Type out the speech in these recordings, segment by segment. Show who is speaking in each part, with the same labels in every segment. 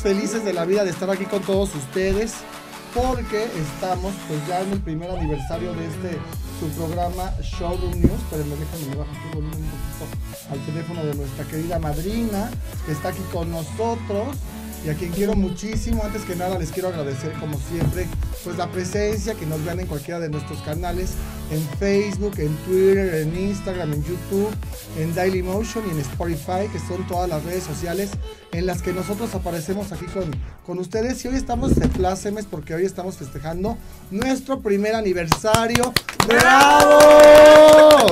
Speaker 1: felices de la vida de estar aquí con todos ustedes porque estamos pues ya en el primer aniversario de este su programa Showroom News, pero me dejan me bajo volumen un poquito al teléfono de nuestra querida madrina que está aquí con nosotros y a quien quiero muchísimo. Antes que nada les quiero agradecer como siempre pues la presencia, que nos vean en cualquiera de nuestros canales, en Facebook, en Twitter, en Instagram, en YouTube, en Dailymotion y en Spotify, que son todas las redes sociales en las que nosotros aparecemos aquí con, con ustedes. Y hoy estamos de plácemes porque hoy estamos festejando nuestro primer aniversario. ¡Bravo!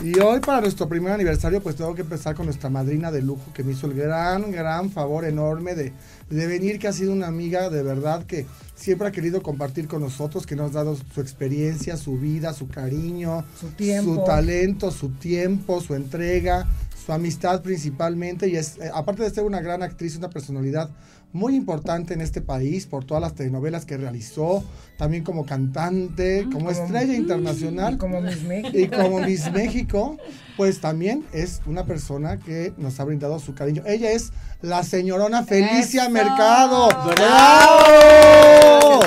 Speaker 1: Y hoy para nuestro primer aniversario pues tengo que empezar con nuestra madrina de lujo que me hizo el gran, gran favor enorme de, de venir, que ha sido una amiga de verdad que siempre ha querido compartir con nosotros, que nos ha dado su experiencia, su vida, su cariño,
Speaker 2: Su tiempo.
Speaker 1: su talento, su tiempo, su entrega, su amistad principalmente. Y es, eh, aparte de ser una gran actriz, una personalidad muy importante en este país por todas las telenovelas que realizó, también como cantante, como,
Speaker 2: como-
Speaker 1: estrella internacional.
Speaker 2: Y como Miss México.
Speaker 1: Y como Miss México, pues también es una persona que nos ha brindado su cariño. Ella es la señorona Felicia
Speaker 3: ¡Eso!
Speaker 1: Mercado.
Speaker 3: ¡Bravo!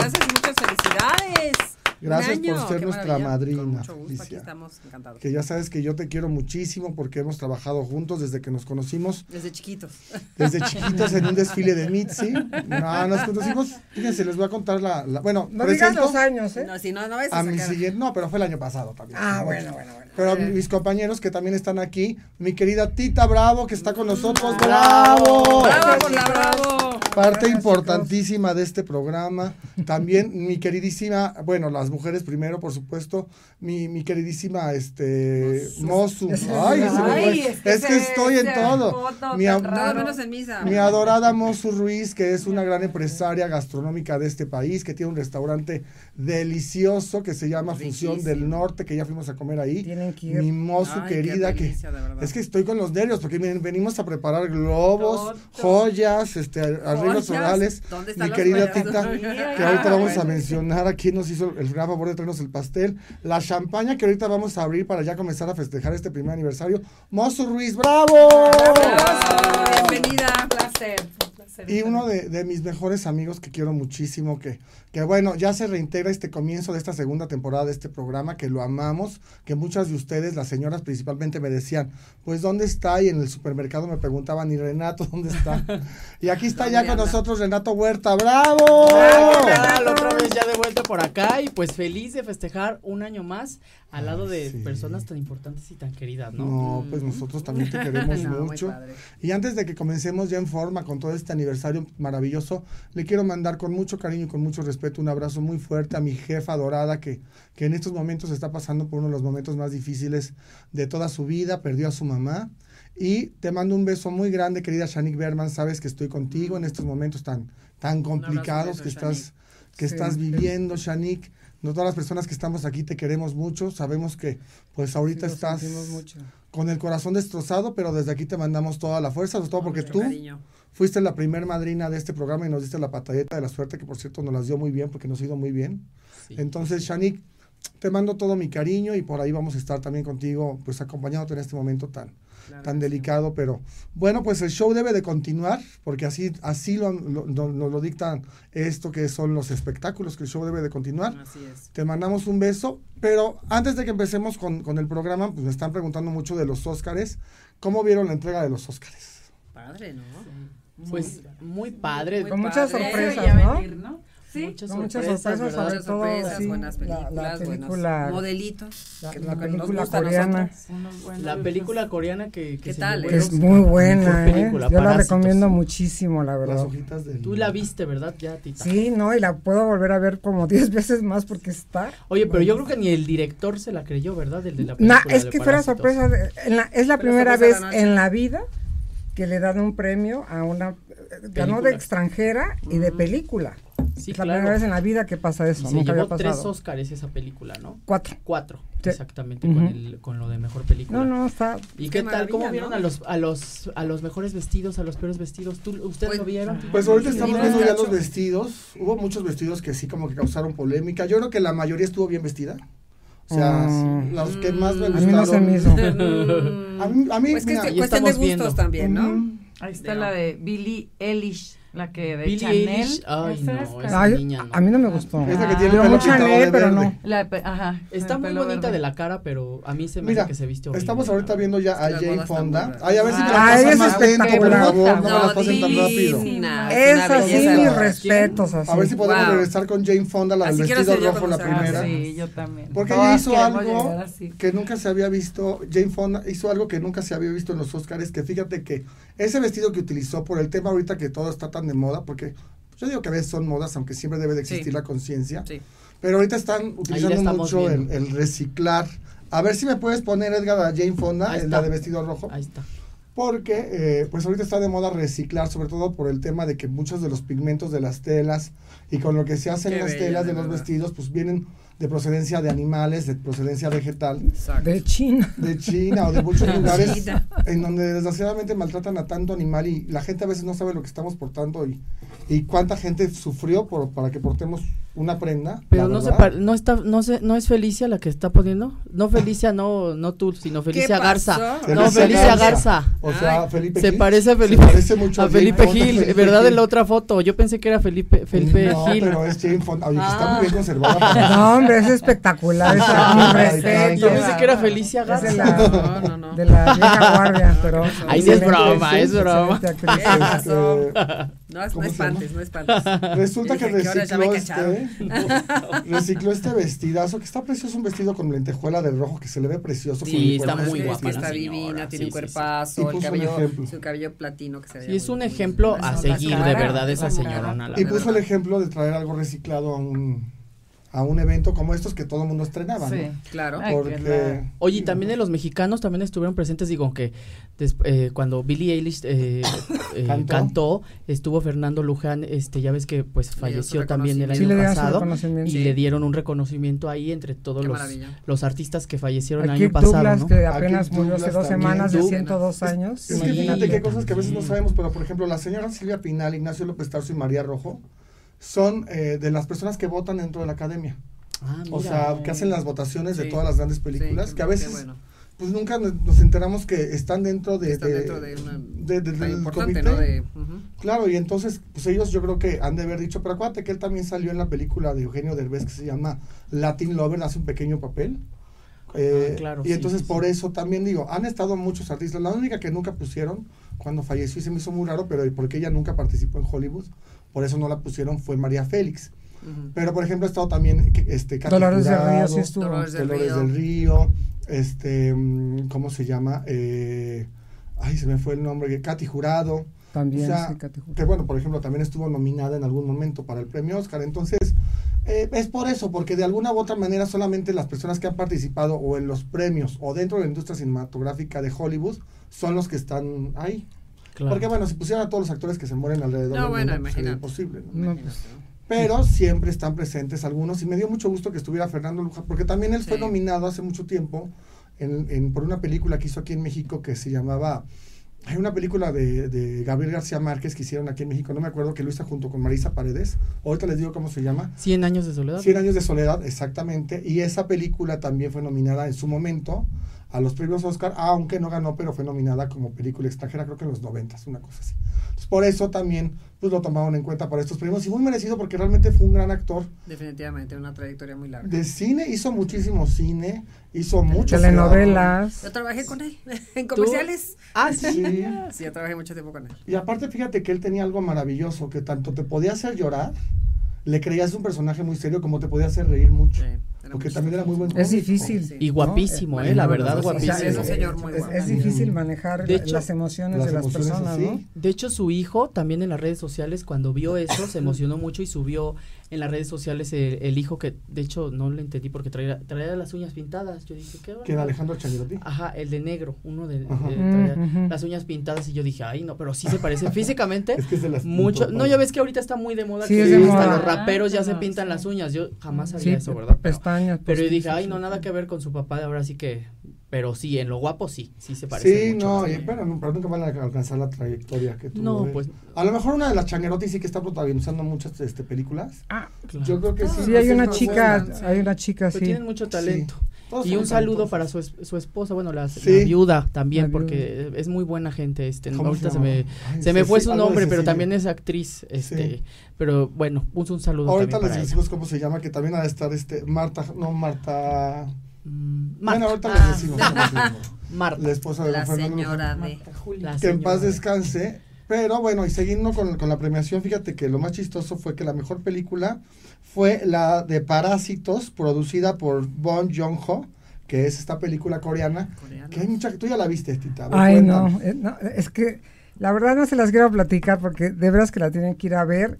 Speaker 3: Gracias
Speaker 1: por ser
Speaker 3: qué
Speaker 1: nuestra madrina,
Speaker 3: Con mucho gusto,
Speaker 1: Felicia.
Speaker 3: aquí estamos encantados.
Speaker 1: Que ya sabes que yo te quiero muchísimo porque hemos trabajado juntos desde que nos conocimos,
Speaker 3: Desde chiquitos.
Speaker 1: desde chiquitos en un desfile de Mitzi. No, nos conocimos, fíjense, les voy a contar la, la- bueno,
Speaker 2: No digas los años, ¿eh?
Speaker 3: No, si no, no a
Speaker 1: a mi siguiente, no, pero fue el año pasado también.
Speaker 2: Ah, bueno, bueno, bueno.
Speaker 1: Pero a mis compañeros que también están aquí, mi querida Tita Bravo, que está con nosotros,
Speaker 2: Bravo.
Speaker 1: ¡Bravo!
Speaker 3: ¡Bravo!
Speaker 1: Parte importantísima de este programa. También mi queridísima, bueno, las mujeres primero, por supuesto, mi, mi queridísima, este, Mosu. Ay.
Speaker 4: Ay,
Speaker 1: es,
Speaker 4: es que
Speaker 1: estoy en todo. Mi,
Speaker 3: menos en misa.
Speaker 1: mi adorada Mosu Ruiz, que es una gran empresaria gastronómica de este país, que tiene un restaurante delicioso que se llama Fusión del
Speaker 3: Riquísimo.
Speaker 1: Norte, que ya fuimos a comer ahí.
Speaker 2: Tienen que ir.
Speaker 1: Mi
Speaker 3: qué
Speaker 1: querida, que
Speaker 3: de
Speaker 1: es que estoy con los nervios, porque miren, venimos a preparar globos, joyas, este, arreglos
Speaker 3: Joyas.
Speaker 1: florales.
Speaker 3: ¿Dónde están
Speaker 1: Mi querida? Tita,
Speaker 4: Mira,
Speaker 1: que ahorita
Speaker 4: ah,
Speaker 1: vamos a mencionar a quién nos hizo el gran favor de traernos el pastel. La champaña que ahorita vamos a abrir para ya comenzar a festejar este primer aniversario. Mosu Ruiz, ¡bravo!
Speaker 3: Bravo, Bienvenida.
Speaker 4: Un placer.
Speaker 1: Y uno de, de mis mejores amigos que quiero muchísimo, que, que bueno, ya se reintegra este comienzo de esta segunda temporada de este programa, que lo amamos, que muchas de ustedes, las señoras principalmente, me decían, pues ¿dónde está? Y en el supermercado me preguntaban, ¿y Renato dónde está? Y aquí está ya
Speaker 3: ¿Dónde
Speaker 1: con
Speaker 3: anda?
Speaker 1: nosotros Renato Huerta, ¡bravo!
Speaker 5: La otra vez ya de vuelta por acá y pues feliz de festejar un año más al lado de
Speaker 1: sí.
Speaker 5: personas tan importantes y tan queridas, ¿no?
Speaker 1: No, pues nosotros también te queremos
Speaker 3: No,
Speaker 1: mucho. Y antes de que comencemos ya en forma con todo este aniversario maravilloso, le quiero mandar con mucho cariño y con mucho respeto un abrazo muy fuerte a mi jefa dorada que, que en estos momentos está pasando por uno de los momentos más difíciles de toda su vida, perdió a su mamá. Y te mando un beso muy grande, querida Shanik Berman, sabes que estoy contigo en estos momentos tan, tan complicados
Speaker 3: beso,
Speaker 1: que estás, que
Speaker 2: Sí,
Speaker 1: estás
Speaker 2: sí.
Speaker 1: viviendo, Shanik. No todas las personas que estamos aquí te queremos mucho, sabemos que pues ahorita
Speaker 2: Sí,
Speaker 1: estás
Speaker 2: mucho.
Speaker 1: con el corazón destrozado, pero desde aquí te mandamos toda la fuerza, sobre todo porque
Speaker 3: Mucho
Speaker 1: tú
Speaker 3: cariño.
Speaker 1: fuiste la primer madrina de este programa y nos diste la patalleta de la suerte, que por cierto nos las dio muy bien, porque nos ha ido muy bien.
Speaker 5: Sí.
Speaker 1: Entonces, Shanik, te mando todo mi cariño y por ahí vamos a estar también contigo, pues acompañándote en este momento tan,
Speaker 3: Claro
Speaker 1: tan
Speaker 3: sí.
Speaker 1: delicado, pero bueno, pues el show debe de continuar, porque así, así lo, lo- lo- nos lo dictan esto que son los espectáculos, que el show debe de continuar.
Speaker 3: Así es.
Speaker 1: Te mandamos un beso, pero antes de que empecemos con, con el programa, pues me están preguntando mucho de los Óscares. ¿Cómo vieron la entrega de los Óscares?
Speaker 3: Padre, ¿no?
Speaker 5: Pues muy padre.
Speaker 3: Muy
Speaker 2: Con muchas
Speaker 3: padre.
Speaker 2: sorpresas,
Speaker 4: Ya
Speaker 2: ¿no?
Speaker 4: venir, ¿no? Sí.
Speaker 5: Muchas
Speaker 2: muchas
Speaker 5: sorpresas,
Speaker 2: sorpresas,
Speaker 5: ¿verdad?
Speaker 2: sobre
Speaker 3: Muchas
Speaker 2: todo,
Speaker 3: sorpresas,
Speaker 2: sí,
Speaker 3: buenas
Speaker 2: la-
Speaker 3: películas,
Speaker 2: la
Speaker 3: buenos
Speaker 2: película-
Speaker 3: modelitos.
Speaker 2: La,
Speaker 3: que
Speaker 2: la película coreana.
Speaker 4: buenos
Speaker 5: La película coreana que, que
Speaker 3: ¿Qué
Speaker 5: se
Speaker 3: tal,
Speaker 5: llevó
Speaker 3: eh?
Speaker 2: Es muy buena, ¿eh?
Speaker 5: película,
Speaker 2: Yo la recomiendo muchísimo, la
Speaker 1: Las
Speaker 2: verdad.
Speaker 1: hojitas del...
Speaker 5: Tú la viste, ¿verdad? Ya, Tita.
Speaker 2: Sí, no, y la puedo volver a ver como 10 veces más porque está.
Speaker 5: Oye, pero yo creo que ni el director se la creyó, ¿verdad? El de la película
Speaker 2: es
Speaker 5: de
Speaker 2: que fuera
Speaker 5: Parásitos.
Speaker 2: sorpresa. de- en la- es la
Speaker 3: Fue la
Speaker 2: primera vez
Speaker 3: la
Speaker 2: en la vida que le dan un premio a una. eh, Ganó de extranjera y de película.
Speaker 5: Sí,
Speaker 2: es la
Speaker 5: claro.
Speaker 2: primera vez en la vida que pasa eso.
Speaker 5: se
Speaker 2: Nunca había
Speaker 5: llevó tres
Speaker 2: pasado.
Speaker 5: Oscars esa película, ¿no?
Speaker 2: Cuatro.
Speaker 5: Cuatro,
Speaker 2: Sí.
Speaker 5: exactamente,
Speaker 2: Ujú.
Speaker 5: con, el, con lo de mejor película.
Speaker 2: No, no, está.
Speaker 5: ¿Y
Speaker 3: Qué
Speaker 5: tal? ¿Cómo
Speaker 3: maravilla,
Speaker 5: vieron
Speaker 3: ¿no?
Speaker 5: a los a los a los mejores vestidos, a los peores vestidos? ¿Tú, ¿Ustedes
Speaker 3: Pues-
Speaker 5: lo vieron?
Speaker 1: Pues ahorita
Speaker 3: Sí,
Speaker 1: estamos
Speaker 3: sí,
Speaker 1: viendo
Speaker 3: sí.
Speaker 1: ya los vestidos. Hubo muchos vestidos que sí como que causaron polémica. Yo creo que la mayoría estuvo bien vestida. O sea,
Speaker 2: Mm.
Speaker 1: los que más me
Speaker 2: A
Speaker 1: gustaron.
Speaker 2: mí no se me hizo.
Speaker 1: A mí, a mí,
Speaker 3: Pues que
Speaker 1: mira,
Speaker 3: es cuestión de gustos
Speaker 5: viendo.
Speaker 3: también, ¿no?
Speaker 1: mm,
Speaker 4: Ahí está
Speaker 3: Veo.
Speaker 4: la de Billie Eilish. La que de
Speaker 5: Billie
Speaker 4: Chanel.
Speaker 5: Eilish, ay,
Speaker 4: esa
Speaker 5: no,
Speaker 4: es
Speaker 5: esa niña no.
Speaker 2: a mí no me gustó.
Speaker 1: Es la que
Speaker 4: Ah,
Speaker 1: tiene el pelo de
Speaker 2: pero no.
Speaker 4: La ajá.
Speaker 5: Está muy bonita
Speaker 4: verde.
Speaker 5: de la cara, pero a mí se me
Speaker 1: Mira,
Speaker 5: hace que se viste horrible.
Speaker 1: Estamos ahorita viendo ya a Jane Fonda. Ay, a ver si me la
Speaker 2: Ah,
Speaker 1: pasan más lento, por favor. No me la
Speaker 3: No,
Speaker 1: pasen tan rápido.
Speaker 3: divina.
Speaker 2: Es
Speaker 3: una
Speaker 2: así,
Speaker 3: belleza.
Speaker 2: mis respetos. Así.
Speaker 1: A ver si podemos regresar con Jane Fonda, la del vestido rojo, la primera.
Speaker 4: Sí, yo también.
Speaker 1: Porque ella hizo algo que nunca se había visto, Jane Fonda hizo algo que nunca se había visto en los Oscars, que fíjate que ese vestido que utilizó por el tema ahorita que todo está tan de moda, porque yo digo que a veces son modas, aunque siempre debe de existir
Speaker 3: Sí.
Speaker 1: la conciencia,
Speaker 3: Sí.
Speaker 1: pero ahorita están utilizando mucho el, reciclar. A ver si me puedes poner, Edgar, a Jane Fonda, en la de vestido rojo.
Speaker 5: Ahí está.
Speaker 1: Porque, eh, pues ahorita está de moda reciclar, sobre todo por el tema de que muchos de los pigmentos de las telas y con lo que se hacen
Speaker 3: Qué
Speaker 1: las
Speaker 3: bella,
Speaker 1: telas de
Speaker 3: de
Speaker 1: los vestidos, pues vienen de procedencia de animales, de procedencia vegetal,
Speaker 3: Exacto.
Speaker 2: De China.
Speaker 1: de China o de muchos lugares
Speaker 3: China.
Speaker 1: en donde desgraciadamente maltratan a tanto animal y la gente a veces no sabe lo que estamos portando y, y cuánta gente sufrió por, para que portemos una prenda.
Speaker 5: Pero no se no está no se, no es Felicia la que está poniendo? No Felicia no no tú, sino Felicia? Garza.
Speaker 3: Felicia
Speaker 5: No, Felicia
Speaker 1: Garza.
Speaker 5: Garza.
Speaker 1: O sea,
Speaker 3: Ay.
Speaker 1: Felipe
Speaker 5: Se
Speaker 1: Gil.
Speaker 5: parece a
Speaker 1: Se
Speaker 5: Felipe
Speaker 1: parece mucho
Speaker 5: a Felipe Gil,
Speaker 1: Felipe
Speaker 5: ¿verdad?
Speaker 1: Gil.
Speaker 5: En la otra foto. Yo pensé que era Felipe Felipe
Speaker 1: no,
Speaker 5: Gil.
Speaker 1: pero es Jane Fonda. Oye, está
Speaker 5: Ah.
Speaker 1: muy bien conservada.
Speaker 2: No, hombre, es espectacular.
Speaker 1: Ay,
Speaker 2: respetos.
Speaker 5: Yo pensé que era Felicia
Speaker 2: Es de
Speaker 5: Garza.
Speaker 2: la,
Speaker 3: No, no, no.
Speaker 2: de la vieja guardia, pero.
Speaker 5: Ahí sí es broma, es broma.
Speaker 3: No, es-
Speaker 1: ¿Cómo
Speaker 3: no espantes, no espantes.
Speaker 1: Resulta que
Speaker 3: Dije, ¿qué hora ya me
Speaker 1: recicló este, recicló este vestidazo, que está precioso, un vestido con lentejuela de rojo que se le ve precioso.
Speaker 5: Sí,
Speaker 1: con
Speaker 5: está
Speaker 1: cuerpo.
Speaker 5: muy
Speaker 3: Es que
Speaker 5: guapa
Speaker 3: está
Speaker 5: señora,
Speaker 3: divina, tiene
Speaker 5: sí,
Speaker 3: un
Speaker 5: sí, sí.
Speaker 3: cuerpazo, el cabello,
Speaker 1: ejemplo.
Speaker 3: su cabello platino que se ve.
Speaker 5: Sí, es un ejemplo a seguir de verdad esa señorona.
Speaker 1: Y puso el ejemplo de traer algo reciclado a un, a un evento como estos que todo el mundo estrenaba. ¿no?
Speaker 4: Sí.
Speaker 3: Claro.
Speaker 4: Ay, que
Speaker 1: Porque.
Speaker 5: Oye, y también de los mexicanos también estuvieron presentes, digo que des- eh, cuando Billie Eilish eh, eh,
Speaker 1: ¿Cantó?
Speaker 5: cantó, estuvo Fernando Luján, este, ya ves que pues falleció también el año pasado y le dieron un reconocimiento ahí entre todos los, los artistas que fallecieron el año pasado, ¿no?
Speaker 2: que
Speaker 1: Aquí
Speaker 2: apenas murió hace dos semanas de
Speaker 5: Doug-
Speaker 2: 102 años.
Speaker 1: Es que
Speaker 5: Imagínate.
Speaker 1: fíjate qué cosas que a veces no sabemos, pero por ejemplo, la señora Silvia Pinal, Ignacio López Tarso y María Rojo son eh, de las personas que votan dentro de la academia.
Speaker 5: Ah,
Speaker 1: O sea, que hacen las votaciones de todas las grandes películas,
Speaker 3: Sí,
Speaker 1: que a veces
Speaker 3: bueno.
Speaker 1: pues nunca nos enteramos que están dentro de,
Speaker 3: Está
Speaker 1: de-
Speaker 3: dentro de una
Speaker 1: de- de-
Speaker 3: tan
Speaker 1: del comité.
Speaker 3: ¿no?
Speaker 1: Claro, y entonces, pues ellos yo creo que han de haber dicho, pero acuérdate que él también salió en la película de Eugenio Derbez que se llama Latin Lover, hace un pequeño papel. Eh,
Speaker 5: Ah, claro,
Speaker 1: y
Speaker 5: sí,
Speaker 1: entonces
Speaker 5: sí,
Speaker 1: por eso también digo, han estado muchos artistas, la única que nunca pusieron cuando falleció y se me hizo muy raro, pero porque ella nunca participó en Hollywood, por eso no la pusieron, fue María Félix. Pero por ejemplo ha estado también este
Speaker 2: Dolores del Río
Speaker 1: Jurado,
Speaker 2: sí estuvo.
Speaker 3: Dolores del
Speaker 1: Dolores
Speaker 3: Río.
Speaker 1: del Río, este, mm, ¿cómo se llama? Eh, ay, se me fue el nombre, Katy Jurado.
Speaker 2: También,
Speaker 1: O sea,
Speaker 2: sí, Katy Jurado.
Speaker 1: que bueno, por ejemplo, también estuvo nominada en algún momento para el premio Oscar. Entonces, eh, es por eso, porque de alguna u otra manera solamente las personas que han participado o en los premios o dentro de la industria cinematográfica de Hollywood son los que están ahí.
Speaker 5: Claro.
Speaker 1: Porque bueno, si pusieran a todos los actores que se mueren alrededor
Speaker 3: No,
Speaker 1: del
Speaker 3: bueno,
Speaker 1: mundo, pues, sería imposible. ¿no?
Speaker 2: No,
Speaker 3: Imagínate,
Speaker 2: pues.
Speaker 1: Pero siempre están presentes algunos y me dio mucho gusto que estuviera Fernando Luján, porque también él fue nominado hace mucho tiempo en, en- por una película que hizo aquí en México que se llamaba... Hay una película de, de Gabriel García Márquez que hicieron aquí en México, no me acuerdo, que lo hizo junto con Marisa Paredes. Ahorita les digo cómo se llama.
Speaker 5: 100 años de soledad.
Speaker 1: 100 años de soledad, exactamente. Y esa película también fue nominada en su momento a los premios Oscar, aunque no ganó, pero fue nominada como película extranjera, creo que en los 90, una cosa así. Entonces, por eso también pues lo tomaron en cuenta para estos premios y muy merecido porque realmente fue un gran actor
Speaker 3: Definitivamente, una trayectoria muy larga.
Speaker 1: de cine, hizo muchísimo cine, hizo mucho
Speaker 2: Telenovelas.
Speaker 3: Yo trabajé con él en comerciales.
Speaker 5: Ah, sí.
Speaker 1: Sí.
Speaker 3: Sí, yo trabajé mucho tiempo con él.
Speaker 1: Y aparte, fíjate que él tenía algo maravilloso, que tanto te podía hacer llorar, le creías un personaje muy serio, como te podía hacer reír mucho.
Speaker 3: Sí,
Speaker 1: porque también era muy buen
Speaker 2: Es difícil.
Speaker 3: Sí.
Speaker 5: Y guapísimo,
Speaker 2: ¿no?
Speaker 5: eh, la verdad, guapísimo.
Speaker 2: o sea,
Speaker 3: Es un señor muy
Speaker 2: es,
Speaker 3: guapo.
Speaker 2: es difícil manejar
Speaker 5: De
Speaker 2: la-
Speaker 5: hecho,
Speaker 2: las emociones
Speaker 1: Las
Speaker 2: de las
Speaker 1: emociones
Speaker 2: personas,
Speaker 1: así.
Speaker 2: ¿no?
Speaker 5: De hecho, su hijo también en las redes sociales, cuando vio eso, se emocionó mucho y subió en las redes sociales el, el hijo que, de hecho, no le entendí porque traía, traía las uñas pintadas. Yo dije, ¿qué
Speaker 1: Que era
Speaker 5: bárbaro".
Speaker 1: Alejandro Chagirotti.
Speaker 5: Ajá, el de negro, uno de, de- traía
Speaker 2: Mm,
Speaker 5: las uñas pintadas y yo dije, ay, no, pero sí se parece físicamente
Speaker 1: Es que es de las
Speaker 5: mucho.
Speaker 1: pintó
Speaker 5: No, ya ves que ahorita está muy de moda
Speaker 2: Sí,
Speaker 5: que
Speaker 2: es de
Speaker 5: hasta
Speaker 2: moda.
Speaker 5: los raperos ya se
Speaker 4: Ah,
Speaker 5: pintan
Speaker 4: sí.
Speaker 5: las uñas. Yo jamás
Speaker 2: Sí,
Speaker 5: sabía eso, ¿verdad? Pero,
Speaker 2: Pestañas.
Speaker 5: pero yo dije, ay,
Speaker 2: sí.
Speaker 5: no, nada que ver con su papá, ahora sí que, pero sí, en lo guapo sí, sí se parece
Speaker 1: Sí,
Speaker 5: mucho.
Speaker 1: no,
Speaker 5: Sí.
Speaker 1: y- pero, pero nunca van a alcanzar la trayectoria que tuvo.
Speaker 5: No,
Speaker 1: él.
Speaker 5: pues,
Speaker 1: A lo mejor una de las Changuerotti sí que está protagonizando muchas este, películas.
Speaker 2: Ah,
Speaker 5: claro.
Speaker 1: Yo creo que sí.
Speaker 2: sí, hay
Speaker 1: pues,
Speaker 2: una chica,
Speaker 1: buena.
Speaker 2: hay una chica
Speaker 5: Pues
Speaker 2: así.
Speaker 5: tienen mucho talento.
Speaker 1: Todos
Speaker 5: Y un saludo para su, su esposa, bueno, la, viuda también,
Speaker 2: La viuda.
Speaker 5: porque es muy buena gente. Este,
Speaker 1: ¿Cómo
Speaker 5: ahorita se, me,
Speaker 1: Ay,
Speaker 5: se me
Speaker 1: sí,
Speaker 5: fue
Speaker 1: sí,
Speaker 5: su nombre, pero también es actriz. Este,
Speaker 1: Sí.
Speaker 5: Pero bueno, puso un saludo
Speaker 1: Ahorita
Speaker 5: también
Speaker 1: les
Speaker 5: para ella.
Speaker 1: decimos cómo se llama, que también ha de estar este Marta, no Marta.
Speaker 5: Mm,
Speaker 1: Bueno,
Speaker 5: Marta,
Speaker 1: ahorita
Speaker 4: Ah.
Speaker 1: les decimos cómo se llama.
Speaker 5: Marta.
Speaker 1: La esposa de
Speaker 3: La
Speaker 1: Fernando
Speaker 3: señora de.
Speaker 4: Marta Julia.
Speaker 1: Que en paz descanse. Pero bueno, y siguiendo con, con la premiación, fíjate que lo más chistoso fue que la mejor película fue la de Parásitos, producida por Bong Joon-ho, que es esta película coreana.
Speaker 3: Coreano.
Speaker 1: Que hay mucha, tú ya la viste, Tita.
Speaker 2: Ay,
Speaker 1: cuéntanos.
Speaker 2: no, eh, no, es que la verdad no se las quiero platicar porque de veras que la tienen que ir a ver.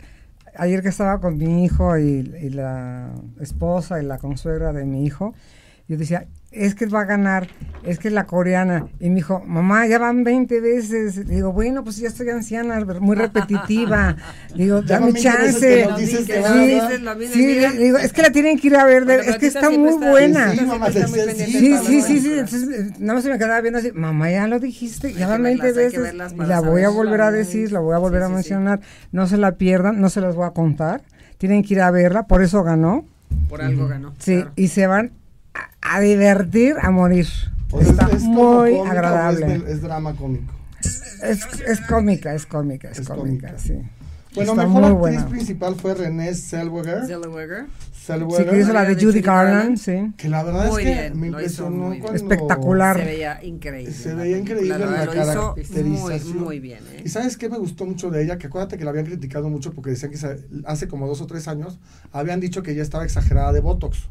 Speaker 2: Ayer que estaba con mi hijo y, y la esposa y la consuegra de mi hijo, yo decía, es que va a ganar, es que la coreana. Y me dijo, mamá, ya van 20 veces. Digo, bueno, pues ya estoy anciana, muy repetitiva. Digo,
Speaker 1: Ya
Speaker 2: dame
Speaker 1: van 20 veces
Speaker 2: chance.
Speaker 1: dices que
Speaker 2: Sí,
Speaker 3: dices
Speaker 2: digo, es que la tienen que ir a ver,
Speaker 3: Bueno,
Speaker 2: es que está muy
Speaker 3: está-
Speaker 2: buena.
Speaker 1: Sí,
Speaker 3: Platita
Speaker 1: mamá,
Speaker 3: siempre está muy
Speaker 1: sí,
Speaker 2: Sí, sí. Entonces, eh, nada más se me quedaba viendo así, mamá, ya lo dijiste,
Speaker 3: Hay
Speaker 2: ya van
Speaker 3: verlas,
Speaker 2: 20
Speaker 3: hay que
Speaker 2: veces. Y la voy a volver a decir, la voy a volver
Speaker 3: Sí,
Speaker 2: a
Speaker 3: sí, sí.
Speaker 2: mencionar. No se la pierdan, no se las voy a contar. Tienen que ir a verla, por eso ganó.
Speaker 3: Por algo ganó.
Speaker 2: Sí,
Speaker 3: claro.
Speaker 2: y se van a, divertir a morir.
Speaker 1: Pues
Speaker 2: Está
Speaker 1: es, es
Speaker 2: muy
Speaker 1: cómica
Speaker 2: agradable.
Speaker 1: Es, es drama cómico.
Speaker 2: Es, es cómica, es cómica, es,
Speaker 1: Es
Speaker 2: cómica,
Speaker 1: cómica.
Speaker 2: sí.
Speaker 1: Bueno,
Speaker 2: Está
Speaker 1: mejor actriz
Speaker 2: buena.
Speaker 1: principal fue Renée Zellweger.
Speaker 3: Zellweger.
Speaker 2: Sí,
Speaker 1: Zellweger,
Speaker 2: que hizo la de Judy Garland, sí.
Speaker 1: que la verdad
Speaker 3: Muy
Speaker 1: es que
Speaker 3: bien,
Speaker 1: me impresionó cuando...
Speaker 2: Espectacular.
Speaker 3: Se veía increíble.
Speaker 1: Se
Speaker 3: la
Speaker 1: veía increíble la
Speaker 3: verdad, lo hizo
Speaker 1: caracterización.
Speaker 3: Muy, muy bien. ¿eh?
Speaker 1: ¿Y sabes qué me gustó mucho de ella? Que acuérdate que la habían criticado mucho porque decían que hace como dos o tres años habían dicho que ella estaba exagerada de Botox.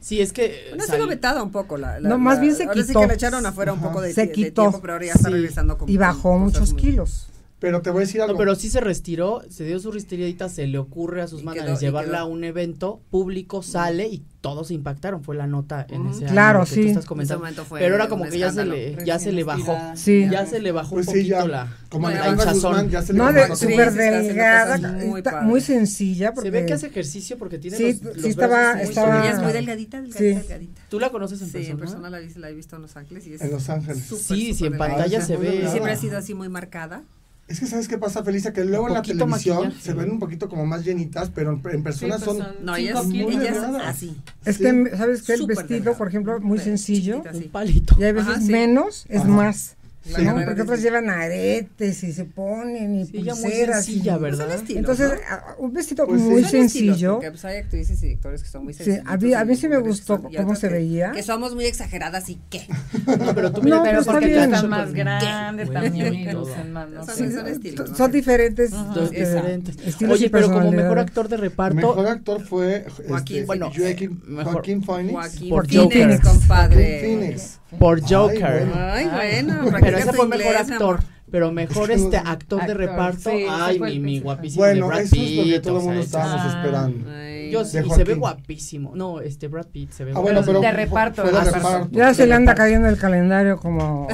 Speaker 5: Sí, es que.
Speaker 3: Bueno, ha sido vetada un poco. La, la-
Speaker 2: No, más
Speaker 3: la-
Speaker 2: bien se
Speaker 3: ahora sí
Speaker 2: quitó.
Speaker 3: que le echaron afuera un poco de,
Speaker 2: Se
Speaker 3: de
Speaker 2: quitó.
Speaker 3: tiempo, pero ahora ya está
Speaker 5: Sí.
Speaker 3: regresando con
Speaker 2: Y bajó
Speaker 3: con
Speaker 2: muchos
Speaker 3: muy-
Speaker 2: kilos.
Speaker 1: Pero te voy a decir algo.
Speaker 5: No, pero sí se retiró, se dio su restiradita, se le ocurre a sus managers llevarla a un evento público, sale y todos se impactaron, fue la nota en
Speaker 3: Ujú.
Speaker 5: ese año
Speaker 2: Claro,
Speaker 5: lo que tú
Speaker 2: sí.
Speaker 5: estás
Speaker 3: En
Speaker 5: comentando.
Speaker 3: ese fue
Speaker 5: Pero era como que ya se le, ya se le bajó,
Speaker 2: Sí.
Speaker 5: ya se le bajó
Speaker 1: Pues
Speaker 5: un
Speaker 1: sí,
Speaker 5: poquito
Speaker 1: ya.
Speaker 5: la,
Speaker 1: Como
Speaker 3: la hinchazón.
Speaker 1: Guzmán ya se le
Speaker 2: No,
Speaker 1: bajó
Speaker 3: Sí,
Speaker 2: súper
Speaker 3: sí,
Speaker 2: delgada,
Speaker 3: muy
Speaker 2: muy sencilla. Porque
Speaker 5: Se ve que hace ejercicio porque tiene
Speaker 2: Sí,
Speaker 5: los,
Speaker 2: sí
Speaker 5: los
Speaker 2: estaba-
Speaker 5: brazos muy
Speaker 2: estaba-
Speaker 3: Ella es muy delgadita, delgadita,
Speaker 2: Sí.
Speaker 3: delgadita.
Speaker 5: ¿Tú la conoces en
Speaker 3: Sí,
Speaker 5: persona?
Speaker 3: en persona la, he visto en Los Ángeles y es
Speaker 1: En Los Ángeles.
Speaker 5: Sí, sí, en pantalla
Speaker 1: Ah,
Speaker 5: se ve.
Speaker 3: Siempre ha sido así muy marcada.
Speaker 1: Es que sabes qué pasa, Felicia, que luego en la televisión
Speaker 5: maquillaje.
Speaker 1: se ven un poquito como más llenitas, pero en, en persona
Speaker 4: Sí,
Speaker 1: son...
Speaker 4: pues son
Speaker 3: No, ella
Speaker 4: cinco
Speaker 3: es,
Speaker 1: kilos.
Speaker 3: ella es
Speaker 1: Muy delgada.
Speaker 3: así.
Speaker 2: Es
Speaker 1: Sí.
Speaker 2: que, ¿sabes qué? El
Speaker 3: Súper
Speaker 2: vestido, por ejemplo, muy
Speaker 3: Sí,
Speaker 2: sencillo.
Speaker 3: chiquita, sí.
Speaker 5: Un palito.
Speaker 2: Y hay veces
Speaker 3: Ajá, sí.
Speaker 2: menos, es
Speaker 1: Ajá.
Speaker 2: más.
Speaker 1: Sí.
Speaker 2: ¿no? Porque otras llevan aretes y se ponen y
Speaker 5: Sí, ella muy
Speaker 2: pulseras. y-
Speaker 5: sencilla,
Speaker 3: Son
Speaker 5: ¿verdad?
Speaker 3: estilos,
Speaker 2: Entonces,
Speaker 3: ¿no?
Speaker 2: un vestido
Speaker 1: Pues sí.
Speaker 2: muy
Speaker 3: estilos,
Speaker 2: sencillo.
Speaker 3: porque, pues, hay actrices y directores que son muy
Speaker 2: Sí,
Speaker 3: sencillos.
Speaker 2: a mí- a mí sí me gustó cómo se
Speaker 3: que-
Speaker 2: veía.
Speaker 3: Que somos muy exageradas y qué.
Speaker 5: No, pero tú
Speaker 2: No,
Speaker 5: mira,
Speaker 2: pero
Speaker 4: Pero
Speaker 2: está
Speaker 4: porque
Speaker 5: con-
Speaker 4: más grande
Speaker 5: Bueno,
Speaker 4: también y
Speaker 5: todo.
Speaker 4: lucen más, ¿no?
Speaker 3: Son-
Speaker 4: Sí.
Speaker 3: son estilos, ¿no?
Speaker 2: Son diferentes.
Speaker 5: Diferentes.
Speaker 2: estilos
Speaker 5: Oye, pero como mejor actor de reparto,
Speaker 1: Mejor actor fue
Speaker 3: Joaquín,
Speaker 1: este,
Speaker 5: bueno,
Speaker 1: Joaquin,
Speaker 5: eh,
Speaker 1: Joaquín Phoenix.
Speaker 3: Joaquín
Speaker 5: Por
Speaker 3: Phoenix,
Speaker 2: Joker.
Speaker 3: compadre.
Speaker 1: Joaquín Phoenix.
Speaker 5: por
Speaker 1: Ay,
Speaker 5: Joker.
Speaker 1: bueno.
Speaker 3: Ay, bueno.
Speaker 5: Pero fue mejor
Speaker 3: inglés, mi
Speaker 5: actor. Pero mejor
Speaker 1: Es que
Speaker 5: este
Speaker 1: no-
Speaker 5: actor de
Speaker 4: Actor,
Speaker 5: reparto.
Speaker 4: sí,
Speaker 5: Ay, mi, mi guapísimo. de
Speaker 1: Bueno,
Speaker 5: Brad
Speaker 1: eso es lo que
Speaker 5: Pitt,
Speaker 1: todo el mundo estábamos
Speaker 4: Ah.
Speaker 1: esperando.
Speaker 3: Ay.
Speaker 5: Yo sí, se ve guapísimo. No, este Brad Pitt se ve
Speaker 1: Ah, bueno, pero
Speaker 4: de reparto,
Speaker 1: fue
Speaker 4: de
Speaker 1: de
Speaker 4: reparto.
Speaker 1: reparto.
Speaker 2: Ya se le anda cayendo el calendario como,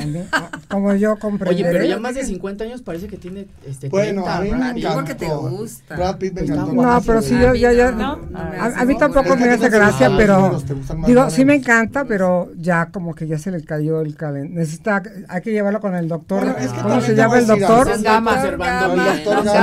Speaker 2: como yo comprendí.
Speaker 5: Oye, pero ya más de 50 años parece que tiene este
Speaker 1: Bueno,
Speaker 5: 30,
Speaker 1: a mí me
Speaker 5: Brad Pitt.
Speaker 3: encanta. porque te gusta.
Speaker 1: Brad Pitt me encantó.
Speaker 2: No, pero sí, yo ya, ya.
Speaker 3: no,
Speaker 4: no
Speaker 3: me
Speaker 2: A, a mí tampoco me hace gracia,
Speaker 1: Ah,
Speaker 2: pero digo, sí me encanta, pero ya como que ya se le cayó el calendario. Necesita, hay que llevarlo con el doctor.
Speaker 1: Bueno, es que
Speaker 2: ¿Cómo se llama el doctor?
Speaker 1: El